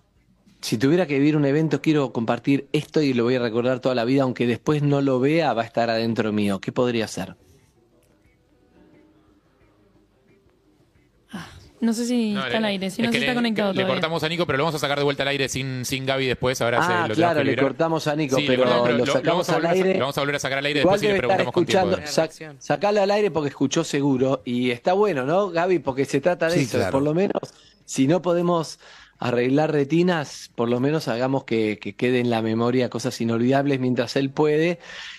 si tuviera que vivir un evento, quiero compartir esto y lo voy a recordar toda la vida, aunque después no lo vea, va a estar adentro mío. ¿Qué podría ser? No sé si No, está le- al aire, si es no se está le- conectado Le todavía. cortamos a Nico, pero lo vamos a sacar de vuelta al aire sin, sin Gaby después. Ahora se- Ah, lo claro, que le cortamos a Nico, Sí, le pero cortamos, lo lo- lo sacamos vamos a al volver a sa- aire. Lo vamos a volver a sacar al aire Igual después y le preguntamos con tiempo. sac- al aire porque escuchó seguro. Y está bueno, ¿no, Gaby? Porque se trata de Sí, eso. claro. Por lo menos, si no podemos arreglar retinas, por lo menos hagamos que, que quede en la memoria cosas inolvidables mientras él puede.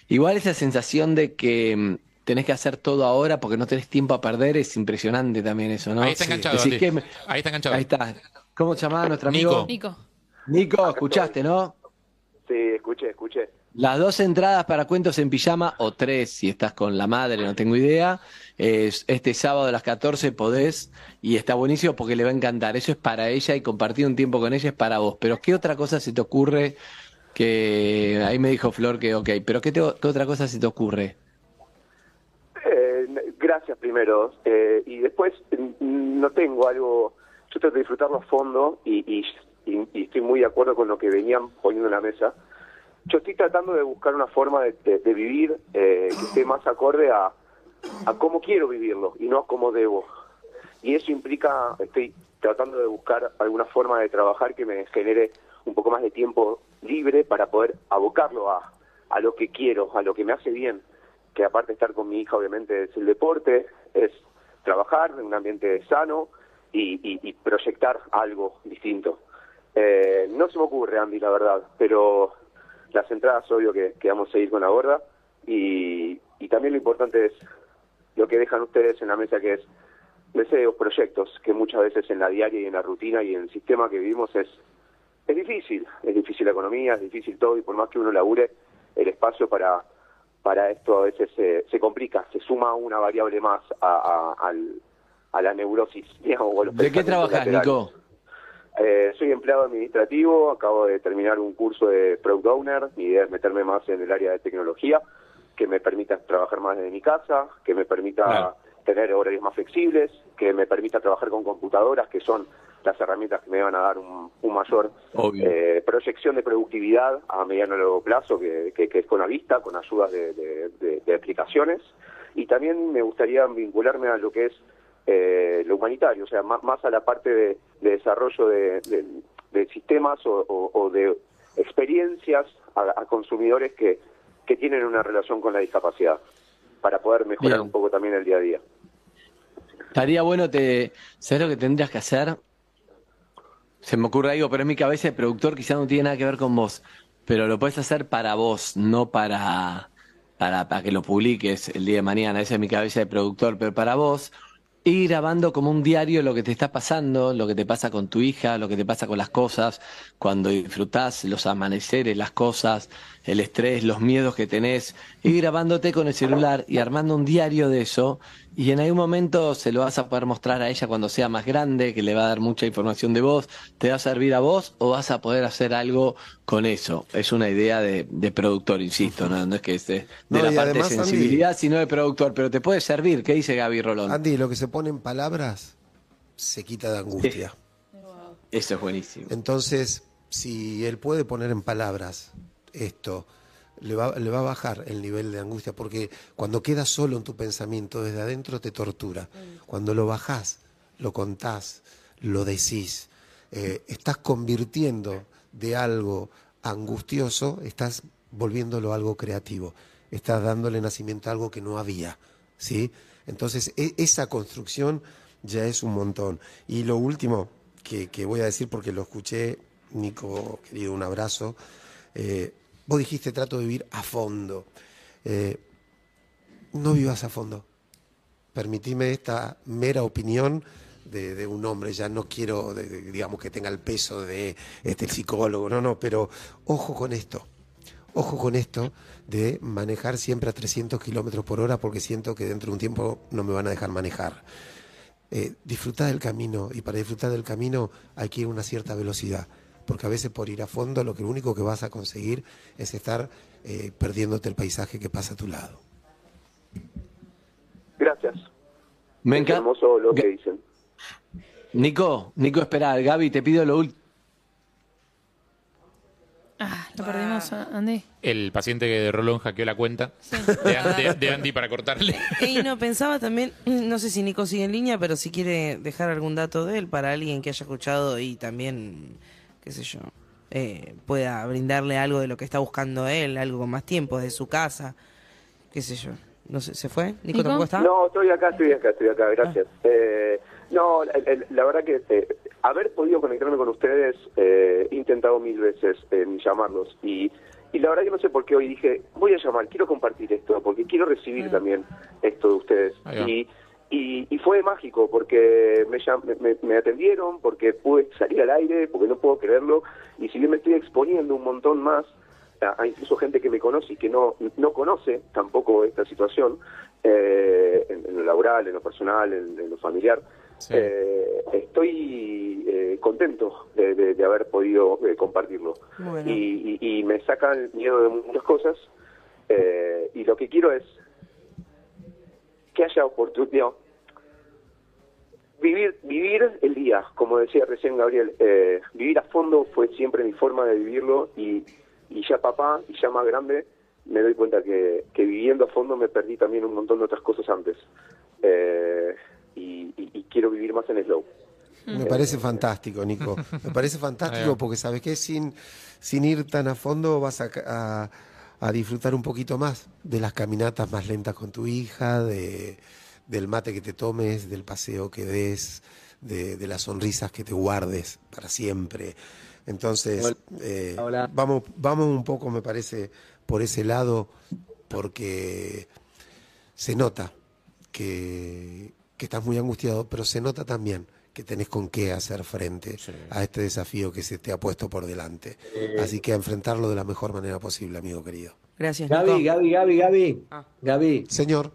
Igual esa sensación de que mm, tenés que hacer todo ahora porque no tenés tiempo a perder es impresionante también eso, ¿no? Ahí está enganchado, Decís me- Ahí está enganchado. Ahí está. ¿Cómo se llamaba nuestro Nico. amigo? Nico. Nico, escuchaste, ¿no? Sí, escuché, escuché. Las dos entradas para cuentos en pijama, o tres si estás con la madre, no tengo idea. Es, este sábado a las 14 podés, y está buenísimo porque le va a encantar. Eso es para ella y compartir un tiempo con ella es para vos. Pero ¿qué otra cosa se te ocurre? Que ahí me dijo Flor que ok, pero ¿qué, te- otra cosa se te ocurre? Eh, gracias primero. Eh, y después mm, no tengo algo, yo trato de disfrutarlo a fondo y, y- y estoy muy de acuerdo con lo que venían poniendo en la mesa. Yo estoy tratando de buscar una forma de, de- de vivir eh, que esté más acorde a, a cómo quiero vivirlo y no a cómo debo. Y eso implica, estoy tratando de buscar alguna forma de trabajar que me genere un poco más de tiempo libre para poder abocarlo a, a lo que quiero, a lo que me hace bien. Que aparte de estar con mi hija, obviamente, es el deporte, es trabajar en un ambiente sano y, y- y proyectar algo distinto. Eh, no se me ocurre, Andy, la verdad, pero las entradas, obvio que, que vamos a ir con la gorda. Y, y también lo importante es lo que dejan ustedes en la mesa, que es deseos, proyectos, que muchas veces en la diaria y en la rutina y en el sistema que vivimos es, es difícil. Es difícil la economía, es difícil todo, y por más que uno labure, el espacio para, para esto a veces se, se complica, se suma una variable más a, a- al- a la neurosis. digamos, o a los ¿De qué trabajas. Nico? Eh, soy empleado administrativo, acabo de terminar un curso de Product Owner, mi idea es meterme más en el área de tecnología, que me permita trabajar más desde mi casa, que me permita Claro. tener horarios más flexibles, que me permita trabajar con computadoras, que son las herramientas que me van a dar un, un mayor eh, proyección de productividad a mediano y largo plazo, que, que- que es con la vista, con ayudas de, de- de- de aplicaciones. Y también me gustaría vincularme a lo que es eh, lo humanitario, o sea, más, más a la parte de, de desarrollo de, de- de sistemas o, o- o de experiencias a, a consumidores que, que tienen una relación con la discapacidad, para poder mejorar Bien. un poco también el día a día. Estaría bueno, te, ¿sabes lo que tendrías que hacer? Se me ocurre algo, pero en mi cabeza de productor quizá no tiene nada que ver con vos, pero lo puedes hacer para vos, no para, para, para que lo publiques el día de mañana, esa es mi cabeza de productor, pero para vos, ir grabando como un diario lo que te está pasando, lo que te pasa con tu hija, lo que te pasa con las cosas, cuando disfrutás los amaneceres, las cosas, el estrés, los miedos que tenés, ir grabándote con el celular y armando un diario de eso, y en algún momento se lo vas a poder mostrar a ella cuando sea más grande, que le va a dar mucha información de vos, te va a servir a vos o vas a poder hacer algo con eso. Es una idea de, de productor, insisto, no, no es que esté de No, la parte además, de Andy- sensibilidad, sino de productor, pero te puede servir. ¿Qué dice Gaby Rolón? Andy, lo que se pone en palabras se quita de angustia. Eso es buenísimo. Entonces, si él puede poner en palabras esto, le va, le va a bajar el nivel de angustia, porque cuando quedas solo en tu pensamiento, desde adentro te tortura. Cuando lo bajás, lo contás, lo decís, eh, estás convirtiendo de algo angustioso, estás volviéndolo algo creativo, estás dándole nacimiento a algo que no había, ¿sí? Entonces, e- esa construcción ya es un montón. Y lo último que, que voy a decir, porque lo escuché Nico, querido, un abrazo. Eh, vos dijiste trato de vivir a fondo. Eh, no vivas a fondo. Permitime esta mera opinión de, un hombre. Ya no quiero, digamos, que tenga el peso de este el psicólogo. No, no, pero ojo con esto. Ojo con esto de manejar siempre a 300 kilómetros por hora porque siento que dentro de un tiempo no me van a dejar manejar. Eh, del camino y para disfrutar del camino hay que ir a una cierta velocidad porque a veces por ir a fondo lo que lo único que vas a conseguir es estar eh, perdiéndote el paisaje que pasa a tu lado. Gracias. Me encanta. hermoso lo que dicen. Nico, Nico, espera, Gaby, te pido lo último. Ah, lo perdimos, a Andy. El paciente de Rolón hackeó la cuenta de, de- de Andy para cortarle. Y no, pensaba también, no sé si Nico sigue en línea, pero si quiere dejar algún dato de él para alguien que haya escuchado y también, qué sé yo, eh, pueda brindarle algo de lo que está buscando él, algo con más tiempo, de su casa, qué sé yo. No sé, ¿se fue? ¿Nico, ¿Nico? tampoco está? No, estoy acá, estoy acá, estoy acá, gracias. Eh, no, el- la verdad que eh, haber podido conectarme con ustedes, eh, he intentado mil veces en llamarlos y, y la verdad que no sé por qué hoy dije, voy a llamar, quiero compartir esto, porque quiero recibir también esto de ustedes. Y, y, y fue mágico porque me, me, me atendieron, porque pude salir al aire, porque no puedo creerlo, y si bien me estoy exponiendo un montón más, a, a incluso gente que me conoce y que no, no conoce tampoco esta situación, eh, en, en lo laboral, en lo personal, en, en lo familiar, Sí. eh, estoy eh, contento de, de- de haber podido eh, compartirlo. Bueno. Y, y- y me saca el miedo de muchas cosas, eh, y lo que quiero es que haya oportunidad. Vivir, vivir el día, como decía recién Gabriel, eh, vivir a fondo fue siempre mi forma de vivirlo y, y ya papá y ya más grande me doy cuenta que, que viviendo a fondo me perdí también un montón de otras cosas antes Eh, y, y- y quiero vivir más en slow. Me parece fantástico, Nico. Me parece fantástico porque, ¿sabes qué? Sin, sin ir tan a fondo vas a, a- a disfrutar un poquito más de las caminatas más lentas con tu hija, de, del mate que te tomes, del paseo que des, de, de las sonrisas que te guardes para siempre. Entonces, eh, Hola. vamos, vamos un poco, me parece, por ese lado, porque se nota que, que estás muy angustiado, pero se nota también que tenés con qué hacer frente a este desafío que se te ha puesto por delante. Así que a enfrentarlo de la mejor manera posible, amigo querido. Gracias, Nico. Gaby, Gaby, Gaby, Gaby. Ah. Gaby, Señor,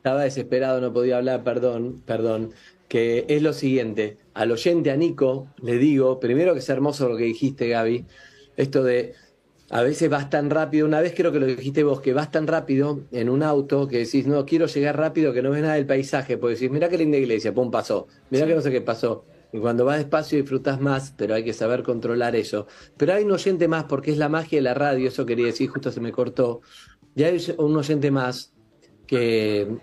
estaba desesperado, no podía hablar, perdón, perdón. Que es lo siguiente, al oyente, a Nico, le digo, primero que es hermoso lo que dijiste, Gaby, esto de a veces vas tan rápido, una vez creo que lo dijiste vos, que vas tan rápido en un auto que decís, no, quiero llegar rápido, que no ves nada del paisaje, porque decís, mirá qué linda iglesia, pum, pasó, mirá que no sé qué pasó. Y cuando vas despacio disfrutas más, pero hay que saber controlar eso. Pero hay un oyente más, porque es la magia de la radio, eso quería decir, justo se me cortó. Y hay un oyente más que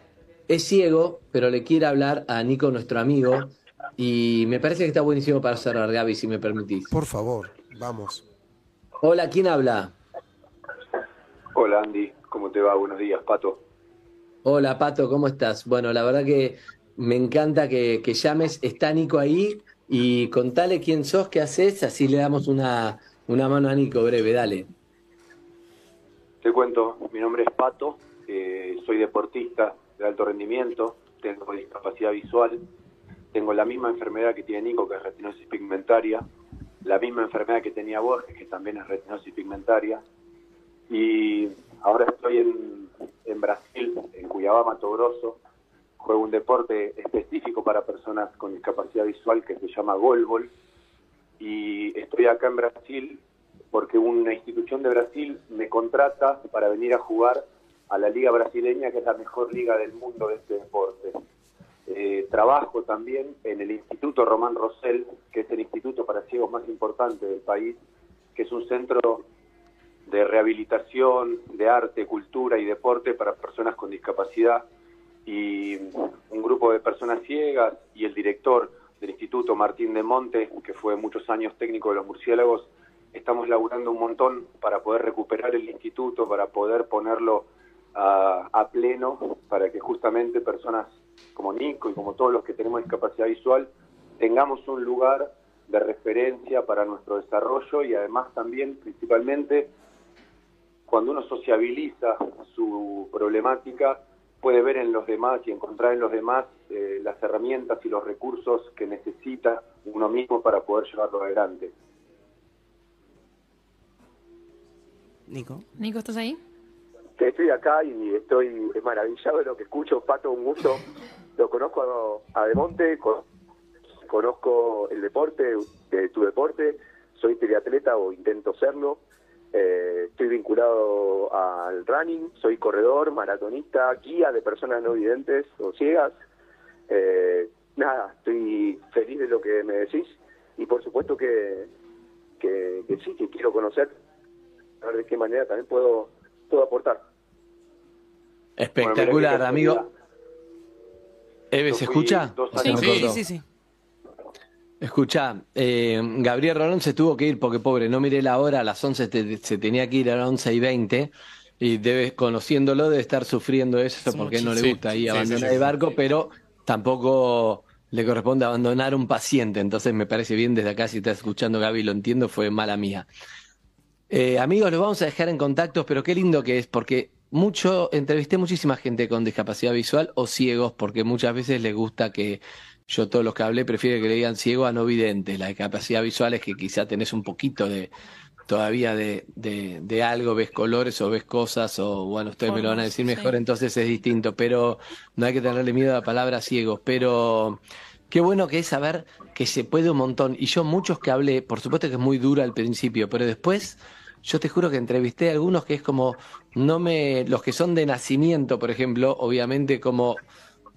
es ciego, pero le quiere hablar a Nico, nuestro amigo, y me parece que está buenísimo para cerrar, Gaby, si me permitís. por favor, vamos. Hola, ¿quién habla? Hola Andy, ¿cómo te va? Buenos días, Pato. Hola, Pato, ¿cómo estás? Bueno, la verdad que me encanta que, que llames. Está Nico ahí y contale quién sos, qué haces, así le damos una, una mano a Nico breve, dale. Te cuento, mi nombre es Pato, eh, soy deportista de alto rendimiento, tengo discapacidad visual, tengo la misma enfermedad que tiene Nico, que es retinosis pigmentaria, la misma enfermedad que tenía Borges, que también es retinosis pigmentaria, y ahora estoy en, en Brasil, en Cuiabá, Mato Grosso, juego un deporte específico para personas con discapacidad visual que se llama golbol, y estoy acá en Brasil porque una institución de Brasil me contrata para venir a jugar a la liga brasileña, que es la mejor liga del mundo de este deporte. Eh, trabajo también en el Instituto Román Rosell, que es el instituto para ciegos más importante del país, que es un centro de rehabilitación, de arte, cultura y deporte para personas con discapacidad. Y un grupo de personas ciegas y el director del instituto, Martín de Monte, que fue muchos años técnico de los murciélagos, estamos laburando un montón para poder recuperar el instituto, para poder ponerlo a, a pleno, para que justamente personas como Nico y como todos los que tenemos discapacidad visual tengamos un lugar de referencia para nuestro desarrollo y además también, principalmente, cuando uno sociabiliza su problemática, puede ver en los demás y encontrar en los demás eh, las herramientas y los recursos que necesita uno mismo para poder llevarlo adelante. Nico. Nico, ¿estás ahí? Estoy acá y estoy maravillado de lo que escucho. Pato, un gusto. Lo conozco a, a Demonte, con- conozco el deporte, de tu deporte. Soy triatleta o intento serlo. Eh, estoy vinculado al running, soy corredor, maratonista, guía de personas no videntes o ciegas. Eh, nada, estoy feliz de lo que me decís y por supuesto que, que, que sí, que quiero conocer, a ver de qué manera también puedo, puedo aportar. Espectacular, Bueno, mira qué amigo. Eve, ¿se escucha? Sí, Sí, sí, sí. Escucha, eh, Gabriel Rolón se tuvo que ir porque pobre, no miré la hora, a las 11 te- se tenía que ir a las 11 y 20 y debe, conociéndolo debe estar sufriendo eso Es porque no le gusta ahí Sí, sí, abandonar sí, el sí. barco, pero tampoco le corresponde abandonar un paciente, entonces me parece bien desde acá si estás escuchando Gaby, lo entiendo, fue mala mía. Eh, amigos, los vamos a dejar en contactos, pero qué lindo que es, porque mucho, entrevisté muchísima gente con discapacidad visual o ciegos, porque muchas veces les gusta que yo todos los que hablé prefiero que le digan ciego a no vidente. La discapacidad visual es que quizá tenés un poquito de todavía de, de, de algo, ves colores o ves cosas, o bueno, ustedes me lo van a decir mejor, sí. entonces es distinto, pero no hay que tenerle miedo a la palabra ciegos, pero qué bueno que es saber que se puede un montón. Y yo muchos que hablé, por supuesto que es muy duro al principio, pero después yo te juro que entrevisté a algunos que es como, no me, los que son de nacimiento, por ejemplo, obviamente como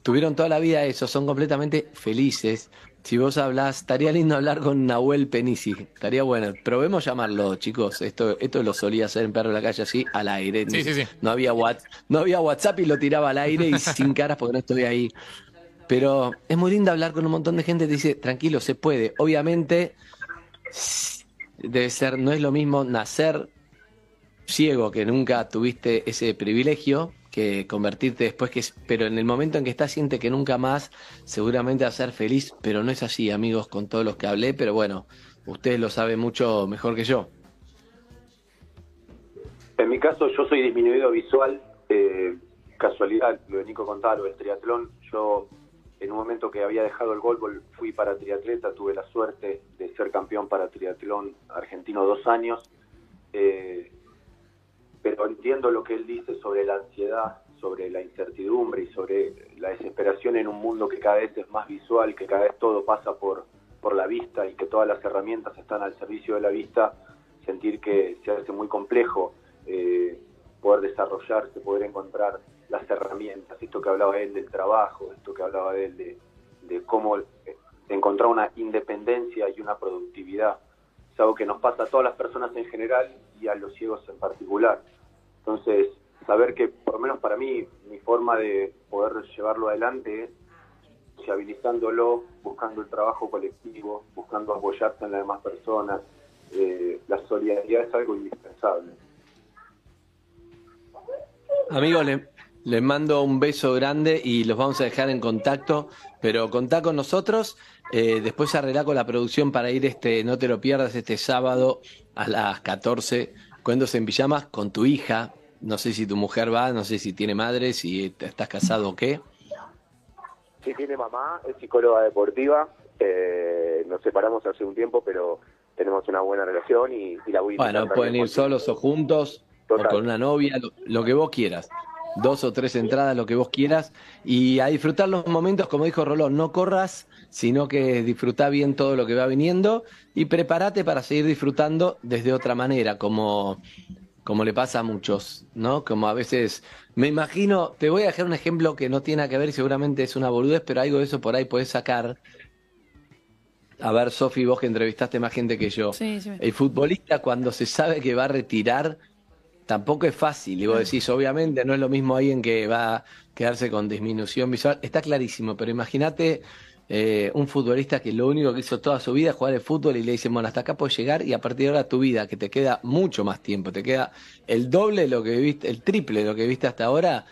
tuvieron toda la vida eso, son completamente felices. Si vos hablás, estaría lindo hablar con Nahuel Penisi, estaría bueno. Probemos llamarlo, chicos. Esto, esto lo solía hacer en Perro de la Calle así, al aire. Sí, sí, sí. No había, Whats- no había WhatsApp y lo tiraba al aire y sin caras porque no estoy ahí. Pero es muy lindo hablar con un montón de gente que dice, tranquilo, se puede. Obviamente, debe ser, no es lo mismo nacer ciego que nunca tuviste ese privilegio que convertirte después que pero en el momento en que estás siente que nunca más seguramente va a ser feliz, pero no es así, amigos, con todos los que hablé, pero bueno, ustedes lo saben mucho mejor que yo. En mi caso, yo soy disminuido visual. eh, casualidad, lo de Nico contaba, lo del triatlón. Yo, en un momento que había dejado el golf, fui para triatleta. Tuve la suerte de ser campeón para triatlón argentino dos años. Eh, pero entiendo lo que él dice sobre la ansiedad, sobre la incertidumbre y sobre la desesperación en un mundo que cada vez es más visual, que cada vez todo pasa por, por la vista y que todas las herramientas están al servicio de la vista, sentir que se hace muy complejo eh, poder desarrollarse, poder encontrar las herramientas, esto que hablaba él del trabajo, esto que hablaba él de, cómo eh, encontrar una independencia y una productividad. Es algo que nos pasa a todas las personas en general y a los ciegos en particular. Entonces, saber que, por lo menos para mí, mi forma de poder llevarlo adelante es sociabilizándolo, buscando el trabajo colectivo, buscando apoyarse en las demás personas. Eh, la solidaridad es algo indispensable. Amigos, le- les mando un beso grande y los vamos a dejar en contacto, pero contá con nosotros. eh, después arreglá con la producción para ir este, no te lo pierdas, este sábado a las 14, cuentos en pijamas con tu hija. No sé si tu mujer va, no sé si tiene madre, si estás casado o qué. Sí, tiene mamá, es psicóloga deportiva. eh, nos separamos hace un tiempo, pero tenemos una buena relación y, y la voy a Bueno, pueden ir solos o juntos, Total. o con una novia, lo, lo que vos quieras. Dos o tres entradas, lo que vos quieras. Y a disfrutar los momentos, como dijo Rolón, no corras, sino que disfruta bien todo lo que va viniendo y prepárate para seguir disfrutando desde otra manera, como, como le pasa a muchos, ¿no? Como a veces, me imagino, te voy a dejar un ejemplo que no tiene que ver y seguramente es una boludez, pero algo de eso por ahí podés sacar. A ver, Sofi, vos que entrevistaste más gente que yo. Sí, sí. El futbolista cuando se sabe que va a retirar, tampoco es fácil. Y vos decís, obviamente, no es lo mismo alguien que va a quedarse con disminución visual. Está clarísimo, pero imagínate eh, un futbolista que lo único que hizo toda su vida es jugar el fútbol y le dicen, bueno, hasta acá puedes llegar y a partir de ahora tu vida, que te queda mucho más tiempo, te queda el doble de lo que viviste, el triple de lo que viste hasta ahora,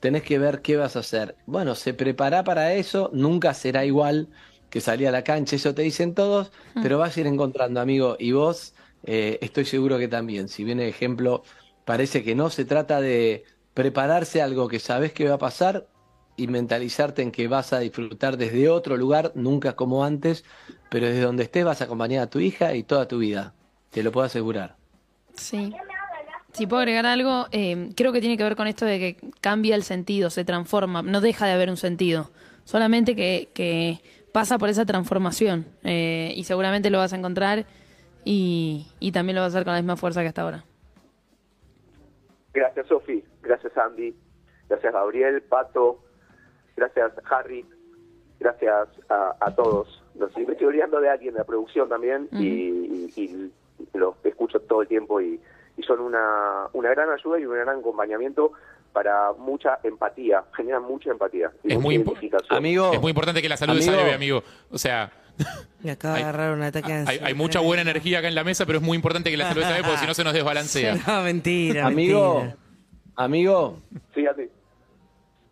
tenés que ver qué vas a hacer. Bueno, se prepara para eso, nunca será igual, que salí a la cancha, eso te dicen todos, pero vas a ir encontrando, amigo, y vos eh, estoy seguro que también. Si viene ejemplo, parece que no se trata de prepararse algo que sabes que va a pasar y mentalizarte en que vas a disfrutar desde otro lugar, nunca como antes, pero desde donde estés vas a acompañar a tu hija y toda tu vida. Te lo puedo asegurar. Sí. Si puedo agregar algo, eh, creo que tiene que ver con esto de que cambia el sentido, se transforma, no deja de haber un sentido, solamente que, que pasa por esa transformación eh, y seguramente lo vas a encontrar y, y también lo vas a hacer con la misma fuerza que hasta ahora. Gracias, Sofi. Gracias, Andy. Gracias, Gabriel, Pato. Gracias, Harry. Gracias a, a todos. No sé, me estoy olvidando de alguien de la producción también y, y- y los escucho todo el tiempo y, y son una, una gran ayuda y un gran acompañamiento para mucha empatía. Generan mucha empatía. y Es mucha muy. Amigo, Es muy importante que la salud Amigo. salve, amigo. O sea, Me acaba de Hay- agarrar un ataque de hay, ansiedad. hay mucha buena energía acá en la mesa, pero es muy importante que la se salve porque si no se nos desbalancea. No, mentira, amigo, mentira. amigo, Fíjate.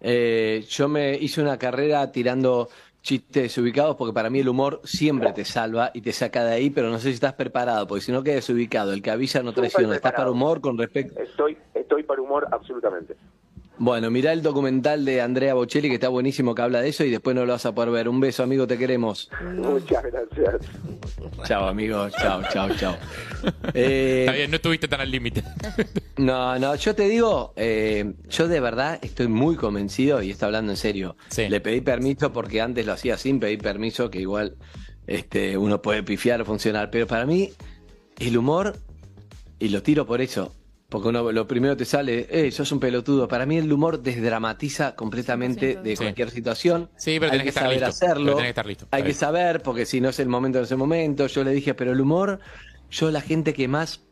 eh, yo me hice una carrera tirando chistes desubicados porque para mí el humor siempre te salva y te saca de ahí, pero no sé si estás preparado, porque si no quedas desubicado, el que avisa no traiciona. ¿Estás para humor con respecto? Estoy, estoy para humor absolutamente. Bueno, mirá el documental de Andrea Bocelli que está buenísimo que habla de eso y después no lo vas a poder ver. Un beso, amigo, te queremos. Muchas gracias. Chao, amigo. Chao, chao, chao. Eh, Está bien, no estuviste tan al límite. No, no, yo te digo, eh, yo de verdad estoy muy convencido y está hablando en serio. Sí. Le pedí permiso porque antes lo hacía sin pedir permiso, que igual este, uno puede pifiar o funcionar, pero para mí el humor, y lo tiro por eso, porque uno lo primero te sale, eh, sos un pelotudo. Para mí el humor desdramatiza completamente de Sí. cualquier situación. Sí, pero Hay tenés que saber listo. hacerlo. Pero tenés que estar listo. Hay que saber, porque si no es el momento, no es el momento. Yo le dije, pero el humor, yo la gente que más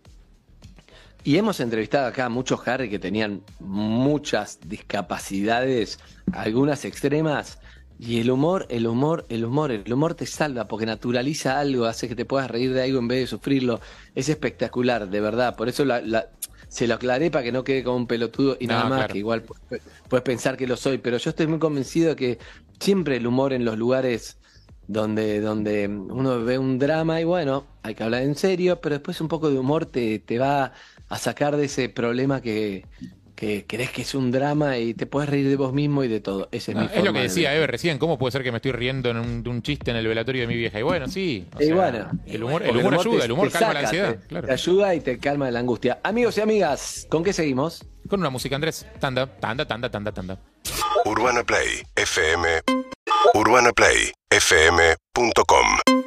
y hemos entrevistado acá a muchos Harry que tenían muchas discapacidades, algunas extremas, y el humor, el humor, el humor, el humor te salva porque naturaliza algo, hace que te puedas reír de algo en vez de sufrirlo. Es espectacular, de verdad. Por eso la- la- se lo aclaré para que no quede como un pelotudo y No, nada más, claro. que igual pu- puedes pensar que lo soy, pero yo estoy muy convencido de que siempre el humor en los lugares donde, donde uno ve un drama y bueno, hay que hablar en serio, pero después un poco de humor te, te va a sacar de ese problema que, que crees que es un drama y te puedes reír de vos mismo y de todo. Ese es No, mi es lo que de decía. Eve recién, ¿cómo puede ser que me estoy riendo en un, de un chiste en el velatorio de mi vieja? Y bueno, sí. o Y sea, bueno. el humor, el humor te- ayuda, el humor calma la ansiedad. te- claro. Te ayuda y te calma la angustia. Amigos y amigas, ¿con qué seguimos? Con una música, Andrés. Tanda, tanda, tanda, tanda, tanda. Urbana Play FM UrbanaPlayFM.com